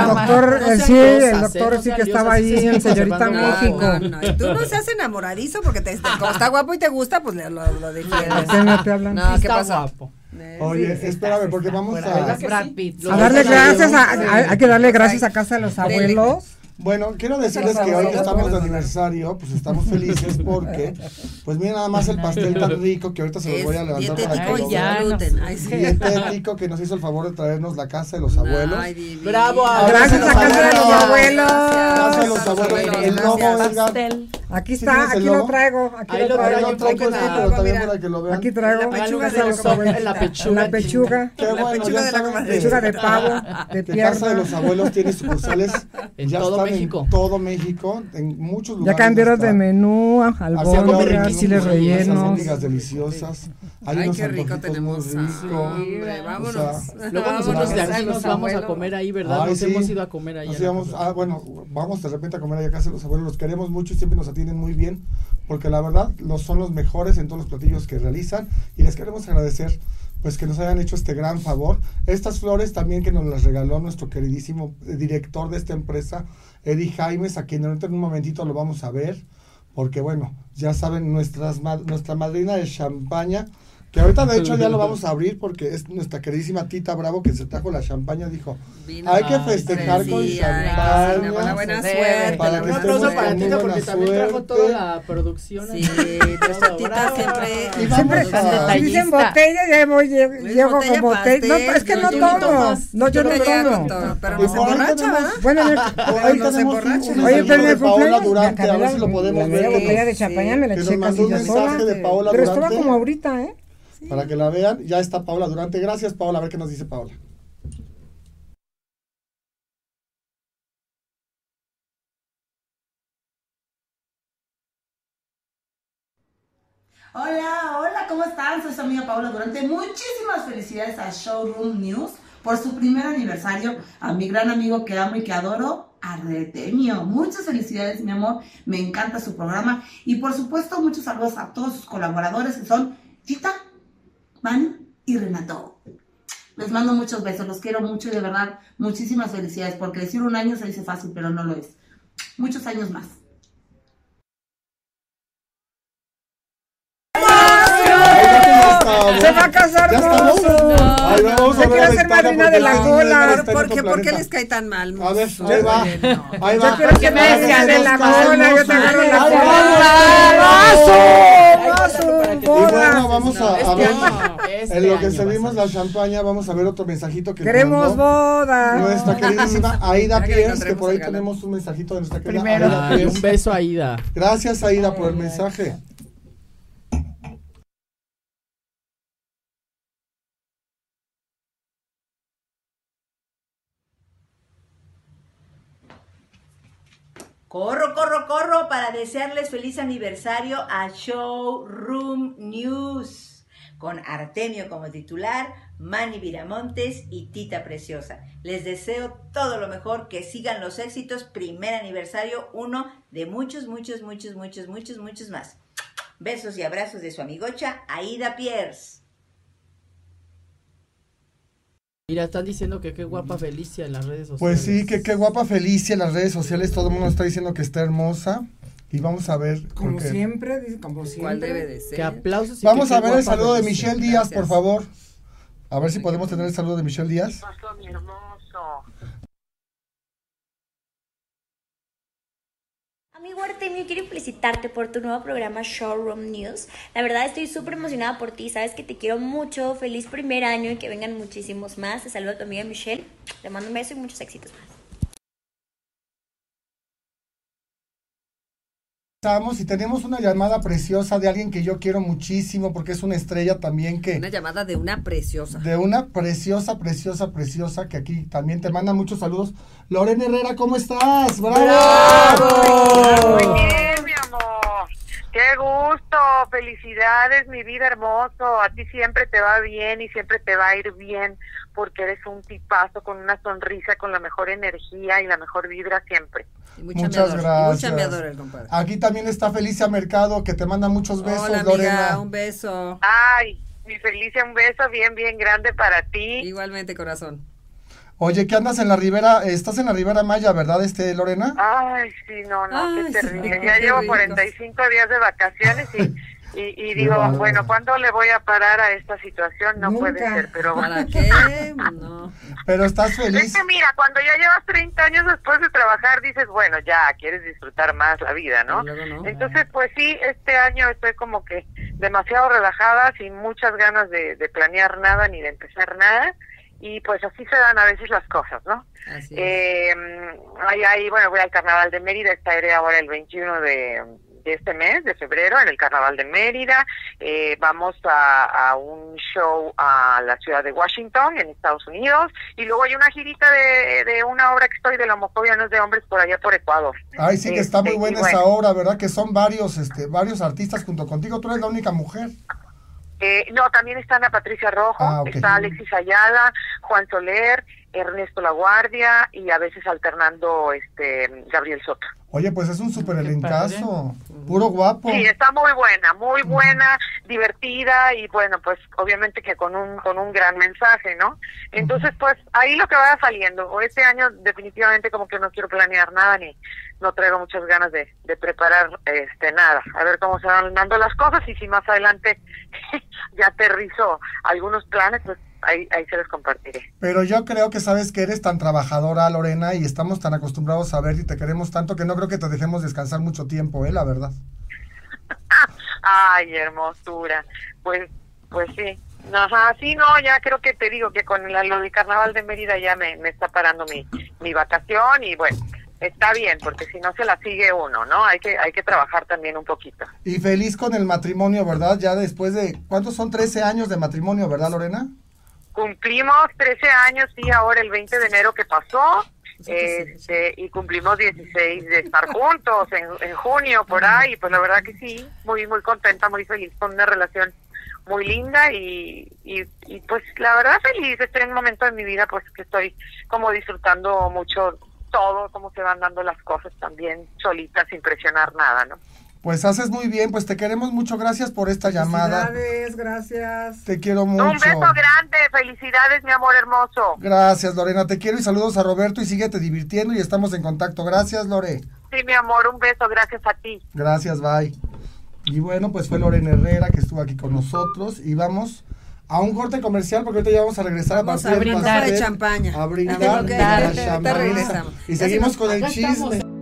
Speaker 1: doctor
Speaker 2: El sí, el doctor sí que estaba ahí
Speaker 5: siguen
Speaker 2: Señorita
Speaker 3: No, no, y tú no seas enamoradizo porque te, como está guapo y te gusta, pues le- lo, lo defiendes.
Speaker 2: ¿Qué no te hablan?
Speaker 3: No, ¿qué
Speaker 5: está
Speaker 3: pasa?
Speaker 5: guapo.
Speaker 3: Eh,
Speaker 1: Oye,
Speaker 3: sí,
Speaker 1: espérame, porque vamos a-
Speaker 2: A darle gracias, a,
Speaker 5: llevamos,
Speaker 2: a- hay que darle gracias a casa de los abuelos.
Speaker 1: Bueno, quiero decirles que hoy que estamos de aniversario, pues estamos felices porque, pues miren nada más el pastel tan rico que ahorita se los voy a levantar para que lo vean. Dietético que nos hizo el favor de traernos la casa de los abuelos.
Speaker 5: Bravo,
Speaker 2: Gracias
Speaker 1: a casa de los
Speaker 2: abuelos.
Speaker 1: Casa de los abuelos. El logo,
Speaker 3: Gracias.
Speaker 1: Edgar.
Speaker 4: Pastel.
Speaker 2: Aquí
Speaker 1: ¿Sí
Speaker 2: está,
Speaker 1: el
Speaker 2: aquí lo traigo. Aquí
Speaker 5: Ahí
Speaker 2: lo traigo.
Speaker 1: Traigo, este,
Speaker 5: la-
Speaker 1: pero también
Speaker 3: mira.
Speaker 1: para que lo vean.
Speaker 2: Aquí traigo.
Speaker 3: La pechuga
Speaker 2: de
Speaker 3: de
Speaker 2: los
Speaker 3: la
Speaker 2: abuelos.
Speaker 5: En la pechuga.
Speaker 2: La pechuga.
Speaker 1: Qué
Speaker 3: La
Speaker 1: bueno,
Speaker 3: pechuga
Speaker 1: ya
Speaker 3: de la comadre.
Speaker 2: Pechuga de pavo, de
Speaker 1: que Casa de
Speaker 2: pierna.
Speaker 1: los Abuelos tiene sucursales
Speaker 5: En
Speaker 1: ya
Speaker 5: todo México.
Speaker 1: En todo México, en muchos
Speaker 2: Ya
Speaker 1: lugares.
Speaker 2: cambiaron
Speaker 1: hasta-
Speaker 2: de menú, albóndigas, chiles
Speaker 5: sí,
Speaker 1: Unas
Speaker 2: rellenos.
Speaker 1: albóndigas deliciosas. Hay
Speaker 3: Ay, qué rico tenemos. Hombre, vámonos.
Speaker 5: Luego nosotros de aquí nos vamos a comer ahí, ¿verdad?
Speaker 1: Ay,
Speaker 5: Nos
Speaker 1: sí.
Speaker 5: hemos ido a comer ahí.
Speaker 1: Nos
Speaker 5: a la
Speaker 1: íbamos,
Speaker 5: casa.
Speaker 1: ah, bueno, vamos de repente a comer allá a casa de los abuelos. Los queremos mucho y siempre nos atienden muy bien. Porque la verdad, los, son los mejores en todos los platillos que realizan. Y les queremos agradecer pues que nos hayan hecho este gran favor. Estas flores también que nos las regaló nuestro queridísimo eh, director de esta empresa, Eddie Jaimes, a quien en un momentito lo vamos a ver. porque bueno, ya saben, nuestras, nuestra madrina de champaña, que ahorita de hecho ya lo vamos a abrir porque es nuestra queridísima Tita Bravo que se trajo la champaña, dijo,
Speaker 3: Vino
Speaker 1: hay que
Speaker 5: Ay,
Speaker 1: festejar con
Speaker 3: Sí, ay,
Speaker 1: champaña.
Speaker 3: buena, buena
Speaker 5: Se
Speaker 3: suerte.
Speaker 1: Para
Speaker 3: la
Speaker 5: Un aplauso para Tita porque también trajo toda la producción.
Speaker 3: Sí, nuestra
Speaker 5: Todo,
Speaker 3: tita siempre.
Speaker 1: Y
Speaker 2: Siempre
Speaker 1: vamos a-
Speaker 2: si dicen botella, ya voy, llego, con botella. No, es que no tomo. No, yo no tomo.
Speaker 3: Pero
Speaker 1: por ahí
Speaker 3: emborracha.
Speaker 2: Bueno,
Speaker 1: Por ahí tenemos
Speaker 2: Oye, pero el
Speaker 1: Paola
Speaker 2: me
Speaker 1: Durante, a ver
Speaker 2: la,
Speaker 1: si lo podemos
Speaker 2: la
Speaker 1: ver.
Speaker 2: botella de champaña, me la eché
Speaker 1: mandó
Speaker 2: casi
Speaker 1: un
Speaker 2: yo sola.
Speaker 1: mensaje de Paola
Speaker 2: Pero estaba como ahorita, ¿eh?
Speaker 1: Para que la vean, ya está Paola Durante. Gracias, Paola. A ver qué nos dice Paola.
Speaker 6: Hola, hola, ¿cómo están? Soy su amiga Paula Durante. Muchísimas felicidades a Showroom News por su primer aniversario. A mi gran amigo que amo y que adoro, Artemio. Muchas felicidades, mi amor. Me encanta su programa. Y por supuesto, muchos saludos a todos sus colaboradores que son Tita, Manu y Renato. Les mando muchos besos, los quiero mucho y de verdad, muchísimas felicidades. Porque decir un año se dice fácil, pero no lo es. Muchos años más.
Speaker 2: Se va a casar
Speaker 1: ¿Ya estamos?
Speaker 2: mozo.
Speaker 1: Ay, vamos a
Speaker 2: Se quiere
Speaker 1: Ventana
Speaker 2: madrina de la cola.
Speaker 3: ¿Por qué, ¿Por qué les cae tan mal?
Speaker 1: A ver, ahí va.
Speaker 3: No.
Speaker 1: Ahí va.
Speaker 2: Yo quiero que me sean de la cola, yo te agarro la cola.
Speaker 1: vamos.
Speaker 2: ¡Vaso! ¡Vaso!
Speaker 1: Y bueno, vamos a, a
Speaker 5: Este
Speaker 1: ver.
Speaker 5: Este
Speaker 1: En lo que servimos la champaña, vamos a ver otro mensajito que
Speaker 2: Queremos boda.
Speaker 1: Nuestra queridísima Aida
Speaker 3: Ya que
Speaker 1: Pierce, que
Speaker 3: encontremos
Speaker 1: por ahí tenemos un mensajito de nuestra querida
Speaker 2: Primero.
Speaker 1: Aida
Speaker 5: Ay,
Speaker 1: Pierce.
Speaker 5: un beso a Ida.
Speaker 1: Gracias, Aida, por el mensaje.
Speaker 7: Corro, corro, corro para desearles feliz aniversario a Showroom News con Artemio como titular, Manny Viramontes y Tita Preciosa. Les deseo todo lo mejor, que sigan los éxitos, primer aniversario, uno de muchos, muchos, muchos, muchos, muchos, muchos más. Besos y abrazos de su amigocha Aida Pierce.
Speaker 5: Mira, están diciendo que qué guapa Felicia en las redes sociales.
Speaker 1: Pues sí, que qué guapa Felicia en las redes sociales. Todo el mundo está diciendo que está hermosa. Y vamos a ver.
Speaker 2: Como
Speaker 1: porque-
Speaker 2: siempre, dice, como siempre.
Speaker 3: ¿Cuál debe de ser?
Speaker 5: Que aplausos y
Speaker 1: Vamos
Speaker 5: que
Speaker 1: a ver el saludo de. Michelle Díaz, por favor. A ver si podemos tener el saludo de Michelle Díaz.
Speaker 8: pasó, mi hermoso?
Speaker 9: Amigo Artemio, quiero felicitarte por tu nuevo programa Showroom News. La verdad estoy súper emocionada por ti, sabes que te quiero mucho, feliz primer año y que vengan muchísimos más. Te saludo a tu amiga Michelle, te mando un beso y muchos éxitos más.
Speaker 1: Estamos y tenemos una llamada preciosa de alguien que yo quiero muchísimo porque es una estrella también que
Speaker 3: Una llamada de una preciosa.
Speaker 1: de una preciosa, preciosa, preciosa que aquí también te manda muchos saludos. Lorena Herrera, ¿cómo estás? ¡Bravo!
Speaker 8: Muy bien, mi amor. Qué gusto, felicidades, mi vida hermoso. A ti siempre te va bien y siempre te va a ir bien porque eres un tipazo con una sonrisa, con la mejor energía y la mejor vibra siempre.
Speaker 3: Y mucha
Speaker 1: Muchas
Speaker 3: y
Speaker 1: gracias.
Speaker 3: Mucha me adora el compadre.
Speaker 1: Aquí también está Felicia Mercado que te manda muchos besos,
Speaker 3: Hola, amiga,
Speaker 1: Lorena.
Speaker 3: un beso.
Speaker 8: Ay, mi Felicia, un beso bien, bien grande para ti.
Speaker 3: Igualmente, corazón.
Speaker 1: Oye, ¿qué andas en la Ribera? Estás en la Ribera Maya, ¿verdad, este Lorena?
Speaker 8: Ay, sí, no, no,
Speaker 3: Ay,
Speaker 8: qué
Speaker 3: sí,
Speaker 8: terrible.
Speaker 3: qué
Speaker 8: Ya llevo
Speaker 3: rico.
Speaker 8: 45 días de vacaciones y, y, y digo, bueno, ¿cuándo le voy a parar a esta situación? No puede ser, pero
Speaker 3: ¿Para qué? No.
Speaker 1: Pero estás
Speaker 8: Es
Speaker 1: feliz.
Speaker 8: que mira, cuando ya llevas 30 años después de trabajar, dices, bueno, ya quieres disfrutar más la vida, ¿no?
Speaker 3: No.
Speaker 8: Entonces, pues sí, este año estoy como que demasiado relajada, sin muchas ganas de, de planear nada ni de empezar nada. Y pues así se dan a veces las cosas, ¿no?
Speaker 3: Así es.
Speaker 8: Eh, ahí, ahí, bueno, voy al Carnaval de Mérida, estaré ahora el 21 de, de este mes, de febrero, en el Carnaval de Mérida. Eh, vamos a, a un show a la ciudad de Washington, en Estados Unidos. Y luego hay una girita de, de una obra que estoy de la homofobia no es de hombres por allá por Ecuador.
Speaker 1: Ay, sí que está muy
Speaker 8: Este,
Speaker 1: buena
Speaker 8: bueno.
Speaker 1: esa obra, ¿verdad? Que son varios, este, varios artistas junto contigo. Tú eres la única mujer.
Speaker 8: Eh, no, también está Ana Patricia Rojo,
Speaker 1: Ah,
Speaker 8: está Alexis Ayala, Juan Soler, Ernesto La Guardia y a veces alternando este Gabriel Soto.
Speaker 1: Oye, pues es un súper elencazo. Puro guapo.
Speaker 8: Sí, está muy buena, muy buena, divertida y bueno, pues obviamente que con un con un gran mensaje, ¿no? Entonces, pues ahí lo que vaya saliendo. O este año definitivamente como que no quiero planear nada ni no traigo muchas ganas de, de preparar este nada. A ver cómo se van dando las cosas y si más adelante ya aterrizó algunos planes, pues ahí, ahí se los compartiré.
Speaker 1: Pero yo creo que sabes que eres tan trabajadora, Lorena, y estamos tan acostumbrados a verte y te queremos tanto que no creo que te dejemos descansar mucho tiempo, ¿eh? La verdad.
Speaker 8: Ay, hermosura. Pues, pues sí. Ajá, sí, no, ya creo que te digo que con la, lo del carnaval de Mérida ya me, me está parando mi, mi vacación y bueno, está bien, porque si no se la sigue uno, ¿no? Hay que, hay que trabajar también un poquito.
Speaker 1: Y feliz con el matrimonio, ¿verdad? Ya después de, ¿cuántos son? 13 años de matrimonio, ¿verdad, Lorena?
Speaker 8: Cumplimos 13 años, sí, ahora el 20 de enero que pasó. Este, y cumplimos 16 de estar juntos en, en junio por ahí, pues la verdad que sí, muy muy contenta, muy feliz con una relación muy linda y, y, y pues la verdad feliz, estoy en un momento de mi vida pues que estoy como disfrutando mucho todo, cómo se van dando las cosas también solitas sin presionar nada, ¿no?
Speaker 1: Pues haces muy bien, pues te queremos mucho, gracias por esta llamada.
Speaker 2: Felicidades, gracias.
Speaker 1: Te quiero mucho.
Speaker 8: Un beso grande, felicidades mi amor hermoso.
Speaker 1: Gracias, Lorena, te quiero y saludos a Roberto y síguete divirtiendo y estamos en contacto. Gracias, Lore.
Speaker 8: Sí, mi amor, un beso, gracias a ti.
Speaker 1: Gracias, bye. Y bueno, pues fue Lorena Herrera que estuvo aquí con nosotros y vamos a un corte comercial porque ahorita ya vamos a regresar
Speaker 3: Vamos
Speaker 1: a
Speaker 3: a brindar de champaña.
Speaker 1: A brindar
Speaker 3: Ok,
Speaker 1: de la
Speaker 3: ahorita
Speaker 1: champaña.
Speaker 3: regresamos.
Speaker 1: Y seguimos con el chisme.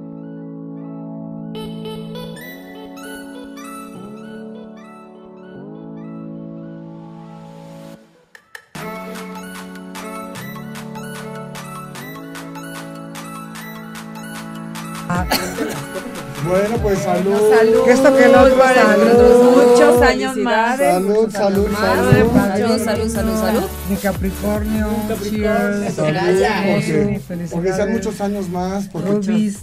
Speaker 1: Bueno, pues salud.
Speaker 3: Salud.
Speaker 2: Que esto que el otro,
Speaker 3: por
Speaker 2: salud.
Speaker 3: Muchos años más.
Speaker 1: Salud, salud, salud.
Speaker 3: muchos, salud, salud, salud.
Speaker 2: Mi Capricornio. Cheers.
Speaker 1: Salud,
Speaker 3: Gracias.
Speaker 1: porque, sean muchos años más, porque,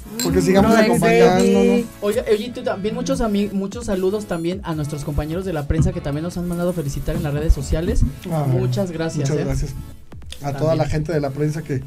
Speaker 1: sigamos acompañándonos.
Speaker 5: Oye, oye, tú también muchos muchos saludos también a nuestros compañeros de la prensa que también nos han mandado felicitar en las redes sociales.
Speaker 1: Ah,
Speaker 5: Muchas gracias.
Speaker 1: Muchas
Speaker 5: ¿eh?
Speaker 1: gracias a toda
Speaker 5: También.
Speaker 1: la gente de la prensa que,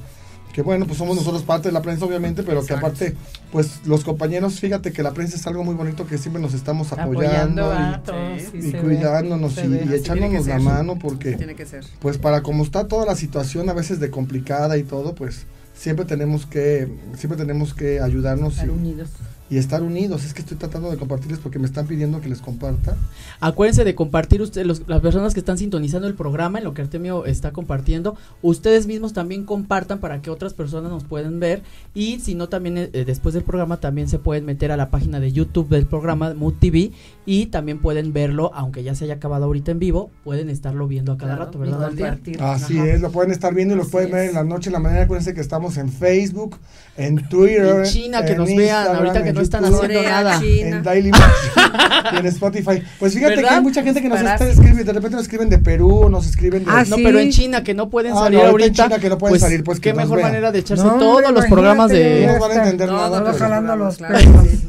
Speaker 1: que bueno, pues somos nosotros parte de la prensa obviamente, pero que aparte, pues los compañeros, fíjate que la prensa es algo muy bonito que siempre nos estamos apoyando, y,
Speaker 4: todos. sí
Speaker 1: y
Speaker 4: se ve.
Speaker 1: cuidándonos y, echándonos la mano porque
Speaker 3: Tiene que ser.
Speaker 1: pues para como está toda la situación a veces de complicada y todo, pues siempre tenemos que siempre tenemos que ayudarnos
Speaker 4: Estar
Speaker 1: y,
Speaker 4: unidos.
Speaker 1: Y estar unidos. Es que estoy tratando de compartirles porque me están pidiendo que les comparta.
Speaker 5: Acuérdense de compartir ustedes, los- las personas que están sintonizando el programa, en lo que Artemio está compartiendo, ustedes mismos también compartan para que otras personas nos puedan ver y si no también eh, después del programa también se pueden meter a la página de YouTube del programa Mood TV y también pueden verlo, aunque ya se haya acabado ahorita en vivo, pueden estarlo viendo a cada
Speaker 4: Claro,
Speaker 5: rato, ¿verdad?
Speaker 4: Compartir.
Speaker 1: Así
Speaker 4: Ajá.
Speaker 1: es, lo pueden estar viendo y lo
Speaker 4: Así
Speaker 1: pueden ver
Speaker 4: es.
Speaker 1: en la noche, en la mañana. Acuérdense que estamos en Facebook, en Twitter,
Speaker 5: En China, que nos vean, ahorita que no están
Speaker 1: YouTube,
Speaker 5: haciendo nada.
Speaker 3: China.
Speaker 1: En Daily y en Spotify. Pues fíjate que hay mucha gente que nos está escribiendo. De repente nos escriben de Perú, nos escriben de.
Speaker 2: Ah,
Speaker 5: No,
Speaker 2: sí.
Speaker 5: pero en China que no pueden
Speaker 1: Ah,
Speaker 5: salir
Speaker 1: no, ahorita en. China que no pueden salir, pues,
Speaker 5: qué mejor
Speaker 1: vean.
Speaker 5: manera de echarse
Speaker 2: No,
Speaker 5: todos los programas
Speaker 2: imagínate.
Speaker 1: no
Speaker 5: de
Speaker 1: van a entender nada. Pero-
Speaker 2: jalando los
Speaker 3: Claro,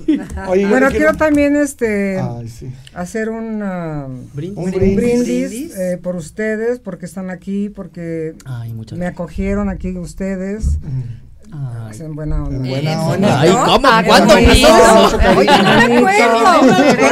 Speaker 3: sí.
Speaker 1: Oye,
Speaker 2: Bueno, quiero también este
Speaker 1: Ay, sí.
Speaker 2: hacer un,
Speaker 5: brindis.
Speaker 1: Un
Speaker 2: un
Speaker 1: brindis.
Speaker 2: brindis,
Speaker 3: Brindis.
Speaker 2: eh, por ustedes, porque están aquí, porque
Speaker 5: Ay,
Speaker 2: me acogieron aquí ustedes.
Speaker 5: Ay.
Speaker 2: En buena onda.
Speaker 1: En buena
Speaker 3: Eso,
Speaker 1: onda.
Speaker 5: Ay. ¿cómo?
Speaker 3: Ah,
Speaker 5: ¿Cuándo
Speaker 1: cariño.
Speaker 3: Oye, no me acuerdo.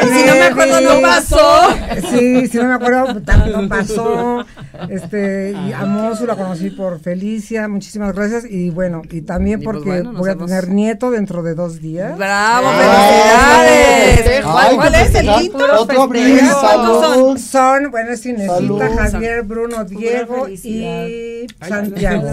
Speaker 3: Si no me acuerdo, no pasó.
Speaker 2: Sí, si no me acuerdo, no pasó. Este, y a Mozu la conocí por Felicia, muchísimas gracias. Y bueno, y también
Speaker 3: Y pues
Speaker 2: porque voy a
Speaker 3: hemos-
Speaker 2: tener nieto dentro de dos días.
Speaker 3: ¡Bravo!
Speaker 1: Ay,
Speaker 3: ¡Felicidades! ¿Cuál,
Speaker 1: ay,
Speaker 3: es el Festeja. ¿Cuántos son?
Speaker 2: Son, bueno, es Inesita. Javier, Bruno, Diego y Santiago.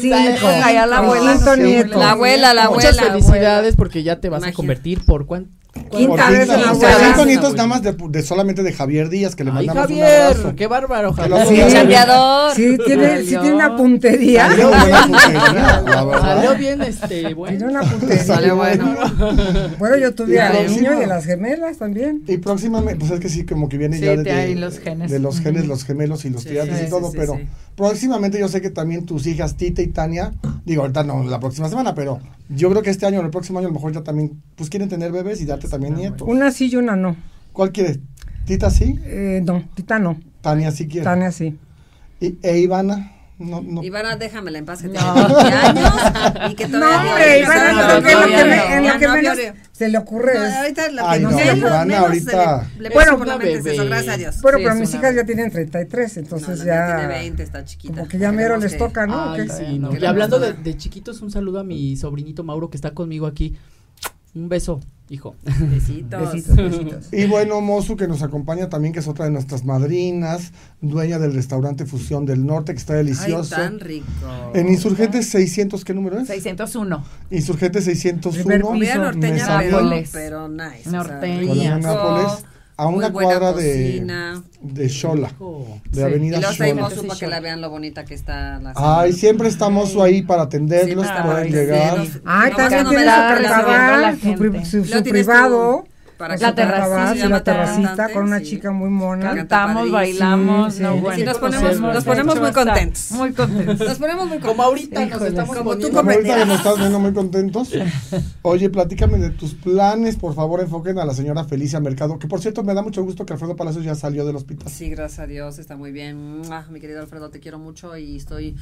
Speaker 2: Cinco.
Speaker 3: La
Speaker 2: El
Speaker 3: abuela. La abuela, la abuela.
Speaker 5: Muchas felicidades porque ya te vas a convertir por cuánto.
Speaker 2: Quinta vez en la
Speaker 1: nietos nada más de, de solamente de Javier Díaz, que le
Speaker 5: Ay,
Speaker 1: mandamos un
Speaker 5: Javier,
Speaker 1: abrazo.
Speaker 5: qué bárbaro, Javier.
Speaker 2: Sí.
Speaker 3: Chambeador.
Speaker 2: Sí, tiene, sí tiene una puntería.
Speaker 1: Salió buena puntería, la verdad.
Speaker 5: Salió bien, este,
Speaker 2: Tiene
Speaker 5: bueno.
Speaker 2: una puntería.
Speaker 3: Sale bueno.
Speaker 2: Bueno, yo tuve al niño y a las gemelas también.
Speaker 1: Y próximamente, pues es que sí, como que viene
Speaker 4: Sí,
Speaker 1: ya de,
Speaker 4: hay los genes.
Speaker 1: de los genes, los gemelos y los
Speaker 3: Sí,
Speaker 1: tirantes
Speaker 3: sí,
Speaker 1: y todo,
Speaker 3: sí,
Speaker 1: pero
Speaker 3: sí.
Speaker 1: próximamente yo sé que también tus hijas Tita y Tania, digo ahorita no, la próxima semana, pero yo creo que este año o el próximo año a lo mejor ya también, pues quieren tener bebés y darte también nietos.
Speaker 2: Una sí y una no.
Speaker 1: ¿Cuál quieres? ¿Tita sí?
Speaker 2: Eh, no, Tita no.
Speaker 1: Tania sí quiere.
Speaker 2: Tania sí.
Speaker 1: ¿Y, ¿E Ivana? No, no.
Speaker 3: Ivana, déjamela en paz que
Speaker 2: No.
Speaker 3: tiene 20 años y que
Speaker 2: No,
Speaker 3: todavía
Speaker 2: hombre,
Speaker 3: no,
Speaker 2: Ivana,
Speaker 3: no,
Speaker 2: que-
Speaker 3: no,
Speaker 2: lo que
Speaker 3: no,
Speaker 2: me-
Speaker 3: no,
Speaker 2: en lo que
Speaker 3: no
Speaker 2: menos se le ocurre
Speaker 3: No,
Speaker 2: es-
Speaker 3: ahorita lo que
Speaker 1: Ay,
Speaker 3: no,
Speaker 1: no, Ivana,
Speaker 3: menos
Speaker 1: ahorita-
Speaker 3: se le, le
Speaker 2: Bueno,
Speaker 3: por la mente es eso, gracias a Dios.
Speaker 2: Bueno,
Speaker 5: Sí,
Speaker 2: pero mis hijas ya tienen 33,
Speaker 3: No,
Speaker 2: entonces
Speaker 3: mía
Speaker 2: ya...
Speaker 3: tiene 20, está chiquita.
Speaker 2: Como que ya mero les toca, ¿no?
Speaker 5: No. Y
Speaker 3: la
Speaker 5: hablando de chiquitos, un saludo a mi sobrinito Mauro que está conmigo aquí. Un beso, hijo.
Speaker 3: Besitos.
Speaker 2: Besitos, besitos.
Speaker 1: Y bueno, Mosu que nos acompaña también, que es otra de nuestras madrinas, dueña del restaurante Fusión del Norte, que está
Speaker 3: Ay,
Speaker 1: delicioso.
Speaker 3: tan rico.
Speaker 1: En Insurgentes 600, ¿qué número es?
Speaker 4: 601.
Speaker 1: Insurgentes
Speaker 2: Primer
Speaker 1: 601.
Speaker 3: Comida norteña, pero,
Speaker 4: Nápoles.
Speaker 3: pero nice.
Speaker 4: Norteña.
Speaker 3: Rico,
Speaker 1: Nápoles, a una
Speaker 3: buena
Speaker 1: cuadra de,
Speaker 3: cocina.
Speaker 1: de Xola,
Speaker 5: Hijo.
Speaker 1: de
Speaker 4: Sí.
Speaker 1: Avenida
Speaker 3: Y
Speaker 4: Sí,
Speaker 3: para que
Speaker 4: sí.
Speaker 3: la vean lo bonita que está la
Speaker 1: Ay, siempre estamos ahí para atenderlos,
Speaker 3: Siempre está
Speaker 1: pueden
Speaker 3: para
Speaker 1: llegar.
Speaker 2: Ay,
Speaker 3: Nomás
Speaker 2: también
Speaker 3: no
Speaker 2: tiene su carnaval, su, su- su
Speaker 3: tienes
Speaker 2: privado,
Speaker 3: tú para
Speaker 4: La terracita,
Speaker 3: llama
Speaker 2: la terracita con una
Speaker 3: sí.
Speaker 2: chica muy mona.
Speaker 3: Canta
Speaker 4: Cantamos, bailamos,
Speaker 2: Sí,
Speaker 4: no,
Speaker 2: sí.
Speaker 4: bueno.
Speaker 3: Sí, nos ponemos, nos ponemos muy contentos.
Speaker 4: Muy contentos.
Speaker 3: Nos ponemos muy
Speaker 5: Como
Speaker 3: contentos.
Speaker 5: ahorita nos
Speaker 2: Híjole.
Speaker 5: estamos
Speaker 3: Como tú
Speaker 5: poniendo.
Speaker 1: Como ahorita que
Speaker 3: comprenderás.
Speaker 1: nos estás viendo muy contentos. Oye, platícame de tus planes, por favor, enfoquen a la señora Felicia Mercado, que por cierto me da mucho gusto que Alfredo Palacios ya salió del hospital.
Speaker 3: Sí, gracias a Dios, está muy bien. Mi querido Alfredo, te quiero mucho y estoy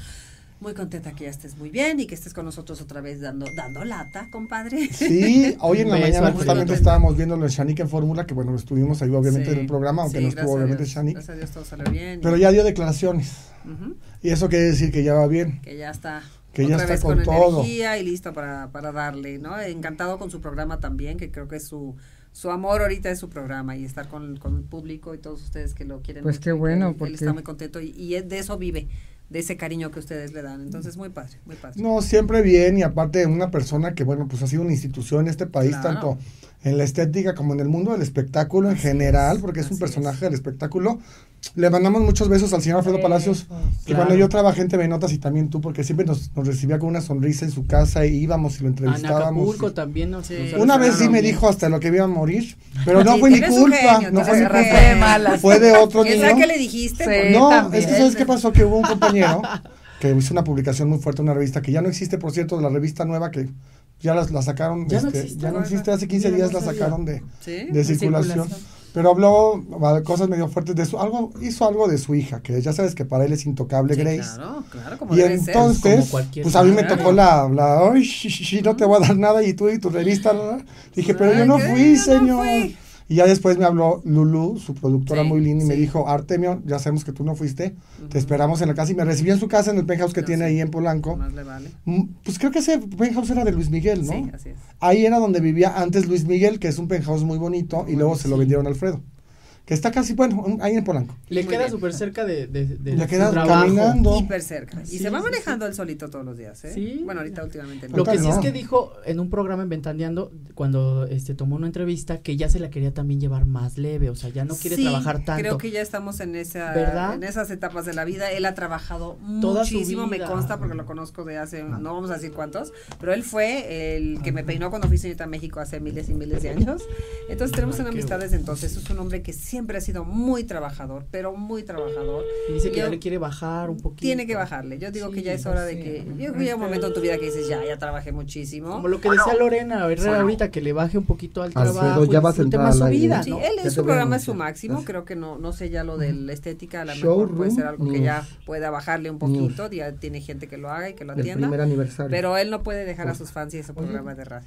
Speaker 3: muy contenta que ya estés muy bien y que estés con nosotros otra vez dando, dando lata, compadre.
Speaker 1: Sí, hoy en la mañana justamente estábamos viendo lo de Shanique en Fórmula, que bueno, estuvimos ahí obviamente
Speaker 3: Sí,
Speaker 1: en el programa, aunque
Speaker 3: sí,
Speaker 1: no estuvo obviamente. Shanique,
Speaker 3: Gracias a Dios todo salió bien.
Speaker 1: pero ya dio declaraciones. Y eso quiere decir que ya va bien.
Speaker 3: que ya está.
Speaker 1: Que ya está
Speaker 3: vez
Speaker 1: con
Speaker 3: con,
Speaker 1: todo.
Speaker 3: energía y listo para, para darle, ¿no? Encantado con su programa también, que creo que es su, su amor ahorita es su programa y estar con, con el público y todos ustedes que lo quieren.
Speaker 2: Pues qué bueno, porque-
Speaker 3: Él está muy contento y, de eso vive, de ese cariño que ustedes le dan. Entonces, muy padre, muy padre.
Speaker 1: No, siempre bien y aparte una persona que bueno, pues ha sido una institución en este país,
Speaker 3: Claro.
Speaker 1: tanto en la estética como en el mundo del espectáculo en general, porque es un personaje del espectáculo. Le mandamos muchos besos al señor Alfredo Palacios, que
Speaker 5: claro.
Speaker 1: cuando yo trabajé en TV Notas y también tú, porque siempre nos, nos recibía con una sonrisa en su casa y íbamos y lo
Speaker 5: En
Speaker 1: entrevistábamos.
Speaker 5: Acapulco
Speaker 1: y-
Speaker 5: también
Speaker 3: Sí.
Speaker 5: nos
Speaker 1: Una vez sí me
Speaker 5: bien.
Speaker 1: dijo hasta lo que iba a morir, pero no
Speaker 3: Sí,
Speaker 1: fue
Speaker 3: un
Speaker 1: culpa,
Speaker 3: genio,
Speaker 1: no fue
Speaker 3: agarré
Speaker 1: culpa. Fue de otro
Speaker 3: ¿Quién
Speaker 1: niño.
Speaker 3: sabe qué le dijiste?
Speaker 4: Sí.
Speaker 1: No,
Speaker 4: también.
Speaker 1: es que ¿sabes qué pasó? Que hubo un compañero que hizo una publicación muy fuerte en una revista que ya no existe, por cierto, de la revista nueva que ya las- la sacaron,
Speaker 5: Ya no
Speaker 1: este,
Speaker 5: existe,
Speaker 1: ya no existe, hace 15
Speaker 5: Mira,
Speaker 1: días
Speaker 5: no
Speaker 1: la sacaron de,
Speaker 3: ¿Sí?
Speaker 1: de circulación. Pero habló cosas medio fuertes de su, algo, hizo algo de su hija, que ya sabes que para él es intocable
Speaker 3: Sí,
Speaker 1: Grace.
Speaker 3: Claro, claro, como
Speaker 1: Y
Speaker 3: debe ser.
Speaker 1: entonces,
Speaker 5: Como
Speaker 1: pues a mí me tocó la, la ay, no te voy a dar nada y tú y tu revista, ¿no? dije, pero yo no fui,
Speaker 3: Yo no
Speaker 1: señor.
Speaker 3: fui.
Speaker 1: Y ya después me habló Lulu, su productora
Speaker 3: Sí,
Speaker 1: muy linda, y me dijo, Artemio, ya sabemos que tú no fuiste, te esperamos en la casa. Y me recibió en su casa, en el penthouse que
Speaker 3: No,
Speaker 1: tiene
Speaker 3: sí.
Speaker 1: ahí en Polanco.
Speaker 3: Más le vale.
Speaker 1: Mm, Pues creo que ese penthouse era de Luis Miguel, ¿no?
Speaker 3: Sí, así es.
Speaker 1: Ahí era donde vivía antes Luis Miguel, que es un penthouse muy bonito, y luego se lo vendieron a Alfredo. Que está casi, bueno, ahí en Polanco.
Speaker 5: Le
Speaker 3: Muy
Speaker 5: queda súper cerca de, de, de
Speaker 1: Le queda
Speaker 5: trabajo.
Speaker 1: caminando.
Speaker 3: Hiper cerca. Y
Speaker 5: Sí,
Speaker 3: se va
Speaker 5: sí,
Speaker 3: manejando él solito todos los días, ¿eh?
Speaker 5: Sí.
Speaker 3: Bueno, ahorita últimamente no.
Speaker 5: Lo que sí es que dijo en un programa en Ventaneando, cuando este tomó una entrevista, que ya se la quería también llevar más leve, o sea, ya no quiere
Speaker 3: Sí,
Speaker 5: trabajar tanto.
Speaker 3: Creo que ya estamos en esa
Speaker 5: ¿Verdad?
Speaker 3: en esas etapas de la vida. Él ha trabajado
Speaker 5: Toda
Speaker 3: muchísimo, me consta porque lo conozco de hace no vamos a decir cuántos, pero él fue el que me peinó cuando fui señorita a México hace miles y miles de años. Entonces tenemos
Speaker 5: Ay,
Speaker 3: una amistad desde entonces. Es un hombre que siempre ha sido muy trabajador, pero muy trabajador.
Speaker 5: Y dice que
Speaker 3: Yo-
Speaker 5: ya le quiere bajar un poquito.
Speaker 3: Tiene que bajarle. Yo digo que
Speaker 5: Sí,
Speaker 3: ya es hora de que. Yo creo que llega un momento en tu vida que dices, ya, ya trabajé muchísimo.
Speaker 5: Como lo que decía Lorena Herrera ahorita, que le baje un poquito al
Speaker 1: Alfredo,
Speaker 5: trabajo.
Speaker 1: ya
Speaker 5: y
Speaker 1: vas a entrar
Speaker 5: más su vida,
Speaker 3: Sí,
Speaker 5: ¿no?
Speaker 3: él
Speaker 1: Ya
Speaker 3: en su programa es
Speaker 1: ya.
Speaker 3: su máximo,
Speaker 1: Gracias.
Speaker 3: creo que no, no sé ya lo de la estética, a lo
Speaker 1: Showroom
Speaker 3: mejor puede ser algo que
Speaker 1: News.
Speaker 3: ya pueda bajarle un poquito, ya tiene gente que lo haga y que lo
Speaker 1: El
Speaker 3: atienda,
Speaker 1: primer aniversario.
Speaker 3: pero él no puede dejar a sus fans y ese programa de radio.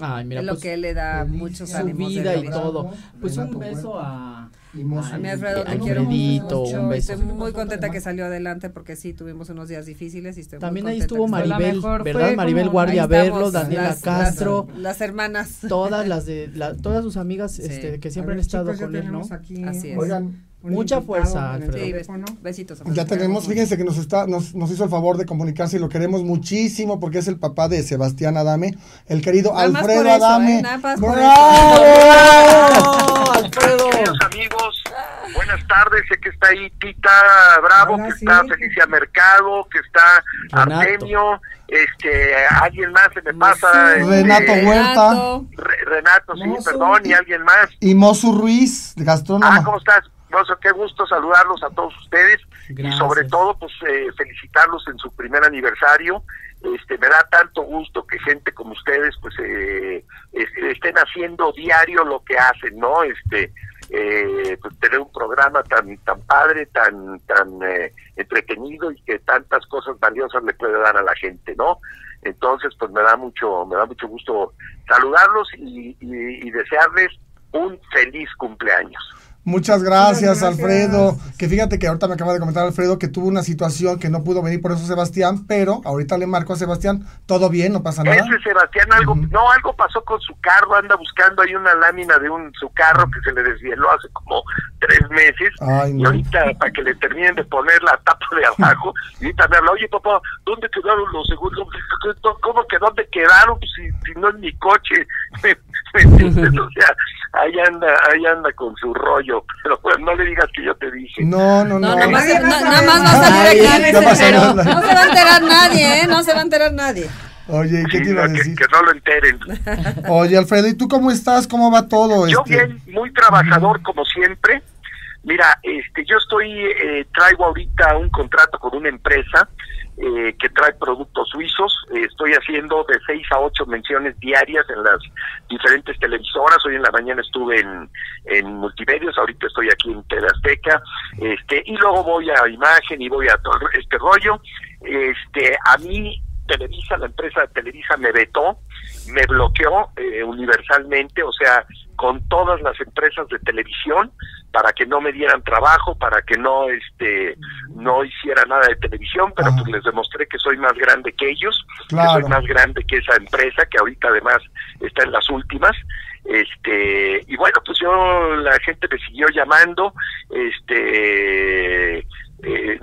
Speaker 5: Ay, mira,
Speaker 3: es lo
Speaker 5: pues,
Speaker 3: que le da muchos
Speaker 5: su
Speaker 3: ánimos
Speaker 5: vida y todo. Pues un beso a...
Speaker 3: A mi Alfredo, te quiero mucho.
Speaker 5: un beso.
Speaker 3: Estoy muy contenta que salió adelante porque sí, tuvimos unos días difíciles y estoy muy
Speaker 5: También ahí estuvo Maribel, ¿verdad?
Speaker 4: fue
Speaker 5: Maribel
Speaker 4: como-
Speaker 5: Guardia verlo, Daniela
Speaker 3: las-
Speaker 5: Castro,
Speaker 3: las, las hermanas.
Speaker 5: todas las de, la- todas sus amigas
Speaker 3: Sí.
Speaker 5: este, que siempre
Speaker 2: ver,
Speaker 5: han estado
Speaker 2: chicos,
Speaker 5: con él, ¿no?
Speaker 2: aquí
Speaker 3: Así es.
Speaker 1: Oigan,
Speaker 5: Mucha fuerza, Alfredo.
Speaker 3: Sí, besitos.
Speaker 1: Ya tenemos, fíjense que nos está, nos, nos hizo el favor de comunicarse y lo queremos muchísimo porque es el papá de Sebastián Adame, el querido
Speaker 3: Nada más
Speaker 1: Alfredo
Speaker 3: eso,
Speaker 1: Adame.
Speaker 3: ¿eh? Nada más por
Speaker 1: ¡Bravo!
Speaker 5: Alfredo!
Speaker 10: Queridos amigos, buenas tardes. Sé que está ahí Tita Bravo,
Speaker 2: Hola,
Speaker 10: que
Speaker 2: sí.
Speaker 10: está Felicia Mercado, que está
Speaker 5: Renato.
Speaker 10: Artemio, este, alguien más se me pasa. este,
Speaker 1: Renato Huerta.
Speaker 3: Renato.
Speaker 10: Re- Renato, sí, perdón, y alguien más.
Speaker 1: Y Mozu Ruiz, gastrónomo.
Speaker 10: Ah, ¿cómo estás? Qué gusto saludarlos a todos ustedes y sobre todo, pues, eh, felicitarlos en su primer aniversario. Este, me da tanto gusto que gente como ustedes, pues, eh, es- estén haciendo diario lo que hacen, ¿no? Este, eh, pues, tener un programa tan tan padre, tan tan eh, entretenido y que tantas cosas valiosas le puede dar a la gente, ¿no? Entonces, pues me da mucho me da mucho gusto saludarlos y, y- y desearles un feliz cumpleaños.
Speaker 1: Muchas gracias,
Speaker 2: Muchas gracias.
Speaker 1: Alfredo. Que fíjate que ahorita me acaba de comentar Alfredo que tuvo una situación que no pudo venir por eso Sebastián, pero ahorita le marco a Sebastián, todo bien, no pasa nada.
Speaker 10: Ese Sebastián algo, no, algo pasó con su carro, anda buscando ahí una lámina de un su carro que se le desvieló hace como tres meses
Speaker 1: Ay,
Speaker 10: y
Speaker 1: no.
Speaker 10: ahorita para que le terminen de poner la tapa de abajo y ahorita me habla, oye papá, ¿dónde quedaron los seguros? ¿Cómo que dónde quedaron? Pues si, si no es mi coche, ¿me entiendes? O sea, ahí anda, ahí anda con su rollo, pero bueno, no le digas que yo te dije.
Speaker 1: No, no, no.
Speaker 3: No, nada más va a salir aquí en. No se va a enterar nadie, ¿eh? No se va a enterar nadie.
Speaker 1: Oye, ¿qué
Speaker 10: Sí,
Speaker 1: te iba a
Speaker 10: no, que,
Speaker 1: decir?
Speaker 10: que no lo enteren.
Speaker 1: Oye, Alfredo, ¿y tú cómo estás? ¿Cómo va todo?
Speaker 10: Yo
Speaker 1: Este,
Speaker 10: bien, muy trabajador como siempre. Mira, este, yo estoy, eh, traigo ahorita un contrato con una empresa eh, que trae productos suizos. Eh, estoy haciendo de seis a ocho menciones diarias en las diferentes televisoras. Hoy en la mañana estuve en, en Multimedios, ahorita estoy aquí en TV Azteca. Este, y luego voy a Imagen y voy a todo este rollo. Este, a mí Televisa, la empresa de Televisa me vetó, me bloqueó eh, universalmente, o sea, con todas las empresas de televisión para que no me dieran trabajo, para que no este no hiciera nada de televisión, pero pues les demostré que soy más grande que ellos, que soy más grande que esa empresa que ahorita además está en las últimas. Este, y bueno, pues yo la gente me siguió llamando, este eh,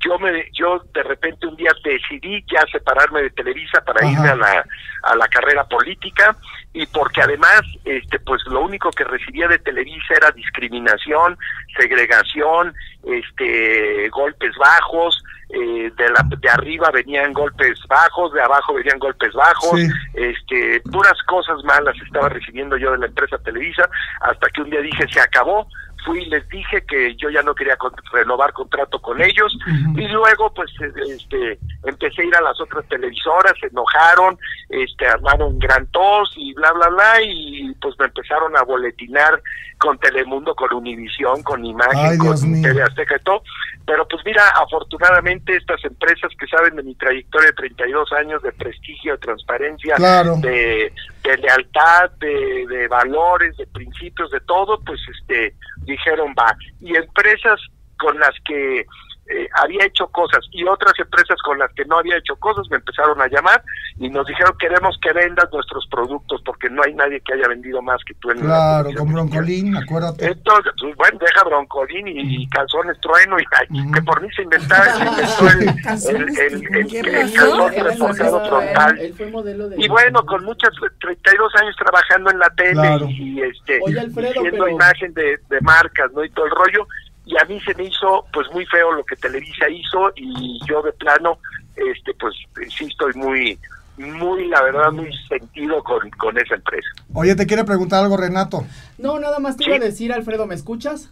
Speaker 10: yo me yo de repente un día decidí ya separarme de Televisa para
Speaker 1: Ajá.
Speaker 10: irme a la a la carrera política y porque además este pues lo único que recibía de Televisa era discriminación, segregación, este golpes bajos, eh, de la de arriba venían golpes bajos, de abajo venían golpes bajos,
Speaker 1: Sí.
Speaker 10: este puras cosas malas estaba recibiendo yo de la empresa Televisa hasta que un día dije se acabó fui y les dije que yo ya no quería con- renovar contrato con ellos y luego pues eh, este empecé a ir a las otras televisoras se enojaron este armaron gran tos y bla bla bla y pues me empezaron a boletinar con Telemundo con Univisión con Imagen
Speaker 1: Ay,
Speaker 10: con. TV Azteca y todo pero pues mira afortunadamente estas empresas que saben de mi trayectoria de 32 años de prestigio de transparencia
Speaker 1: Claro.
Speaker 10: de, de lealtad, de, de valores, de principios, de todo, pues este dijeron va. Y empresas con las que eh, había hecho cosas y otras empresas con las que no había hecho cosas me empezaron a llamar y nos dijeron queremos que vendas nuestros productos porque no hay nadie que haya vendido más que tú en la
Speaker 1: Claro, con
Speaker 10: mexicana".
Speaker 1: broncolín, acuérdate.
Speaker 10: Entonces, pues, bueno, deja broncolín y, y calzones trueno y que por mí se inventaron, se inventó el, el, el, el- calzón
Speaker 3: ¿Qué
Speaker 10: reforzado
Speaker 3: pasó?
Speaker 10: frontal.
Speaker 5: Él fue modelo de.
Speaker 10: Y bueno, con muchas 32 años trabajando en la tele
Speaker 1: Claro.
Speaker 10: y este
Speaker 5: Oye, Alfredo,
Speaker 10: haciendo
Speaker 5: pero-
Speaker 10: imagen de, de marcas, ¿no? Y todo el rollo. Y a mí se me hizo pues muy feo lo que Televisa hizo y yo de plano este pues sí estoy muy muy la verdad muy sentido con, con esa empresa.
Speaker 1: Oye, te quiere preguntar algo, Renato.
Speaker 5: No, nada más te
Speaker 10: Sí.
Speaker 5: iba a decir, Alfredo, ¿me escuchas?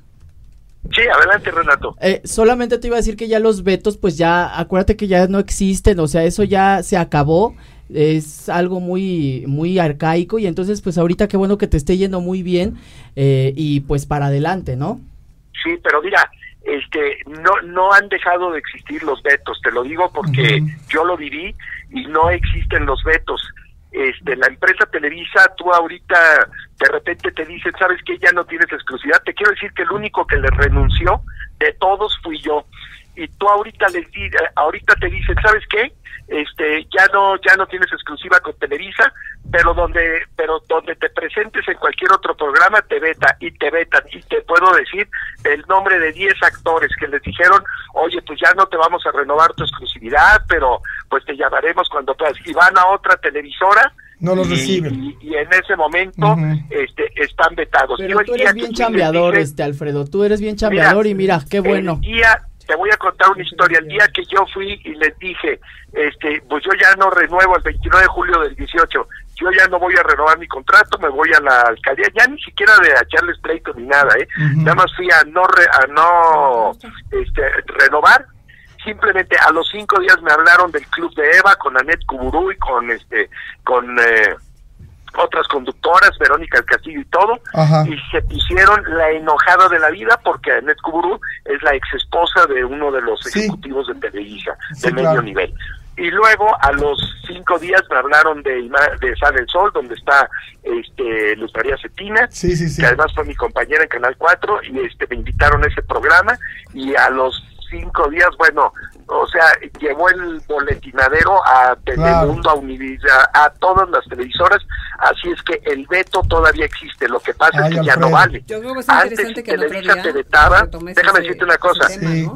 Speaker 10: Sí, adelante Renato.
Speaker 5: Eh, solamente te iba a decir que ya los vetos, pues ya, acuérdate que ya no existen, o sea, eso ya se acabó, es algo muy, muy arcaico y entonces, pues ahorita qué bueno que te esté yendo muy bien eh, y pues para adelante, ¿no?
Speaker 10: Sí, pero mira, este, no, no han dejado de existir los vetos, te lo digo porque yo lo viví y no existen los vetos. Este, la empresa Televisa, tú ahorita de repente te dicen, sabes que ya no tienes exclusividad. Te quiero decir que el único que le renunció de todos fui yo. Y tú ahorita les di, eh, ahorita te dicen, ¿sabes qué? Este, ya no, ya no tienes exclusiva con Televisa, pero donde, pero donde te presentes en cualquier otro programa te veta y te vetan y te puedo decir el nombre de 10 actores que les dijeron, oye, pues ya no te vamos a renovar tu exclusividad, pero pues te llamaremos cuando puedas. Y van a otra televisora
Speaker 1: No los
Speaker 10: y,
Speaker 1: reciben.
Speaker 10: y- y en ese momento este, están vetados.
Speaker 5: Pero
Speaker 10: Yo
Speaker 5: tú eres bien chambeador, este Alfredo, tú eres bien chambeador y mira, qué bueno.
Speaker 10: el día, te voy a contar una historia. El día que yo fui y les dije, este, pues yo ya no renuevo el 29 de julio del 18, yo ya no voy a renovar mi contrato, me voy a la alcaldía, ya ni siquiera de echarles pleito ni nada, ¿eh?
Speaker 1: Ujú.
Speaker 10: Nada más fui a no, re- a no este, renovar. Simplemente a los cinco días me hablaron del club de Eva con Anet Kuburú y con este, con eh, otras conductoras, Verónica el Castillo y todo, y se pusieron la enojada de la vida porque Annette Kuburu es la ex esposa de uno de los ejecutivos de Televisa, de medio nivel. Y luego a los cinco días me hablaron de, de Sal del Sol, donde está este, Luz María Cetina,
Speaker 1: sí,
Speaker 10: que además fue mi compañera en Canal 4, y este, me invitaron a ese programa, y a los cinco días, bueno, o sea, llevó el boletinadero a Telemundo, a Univisa, a todas las televisoras, así es que el veto todavía existe, lo que pasa es que ya no vale. Antes Televisa te vetaba, déjame decirte una cosa,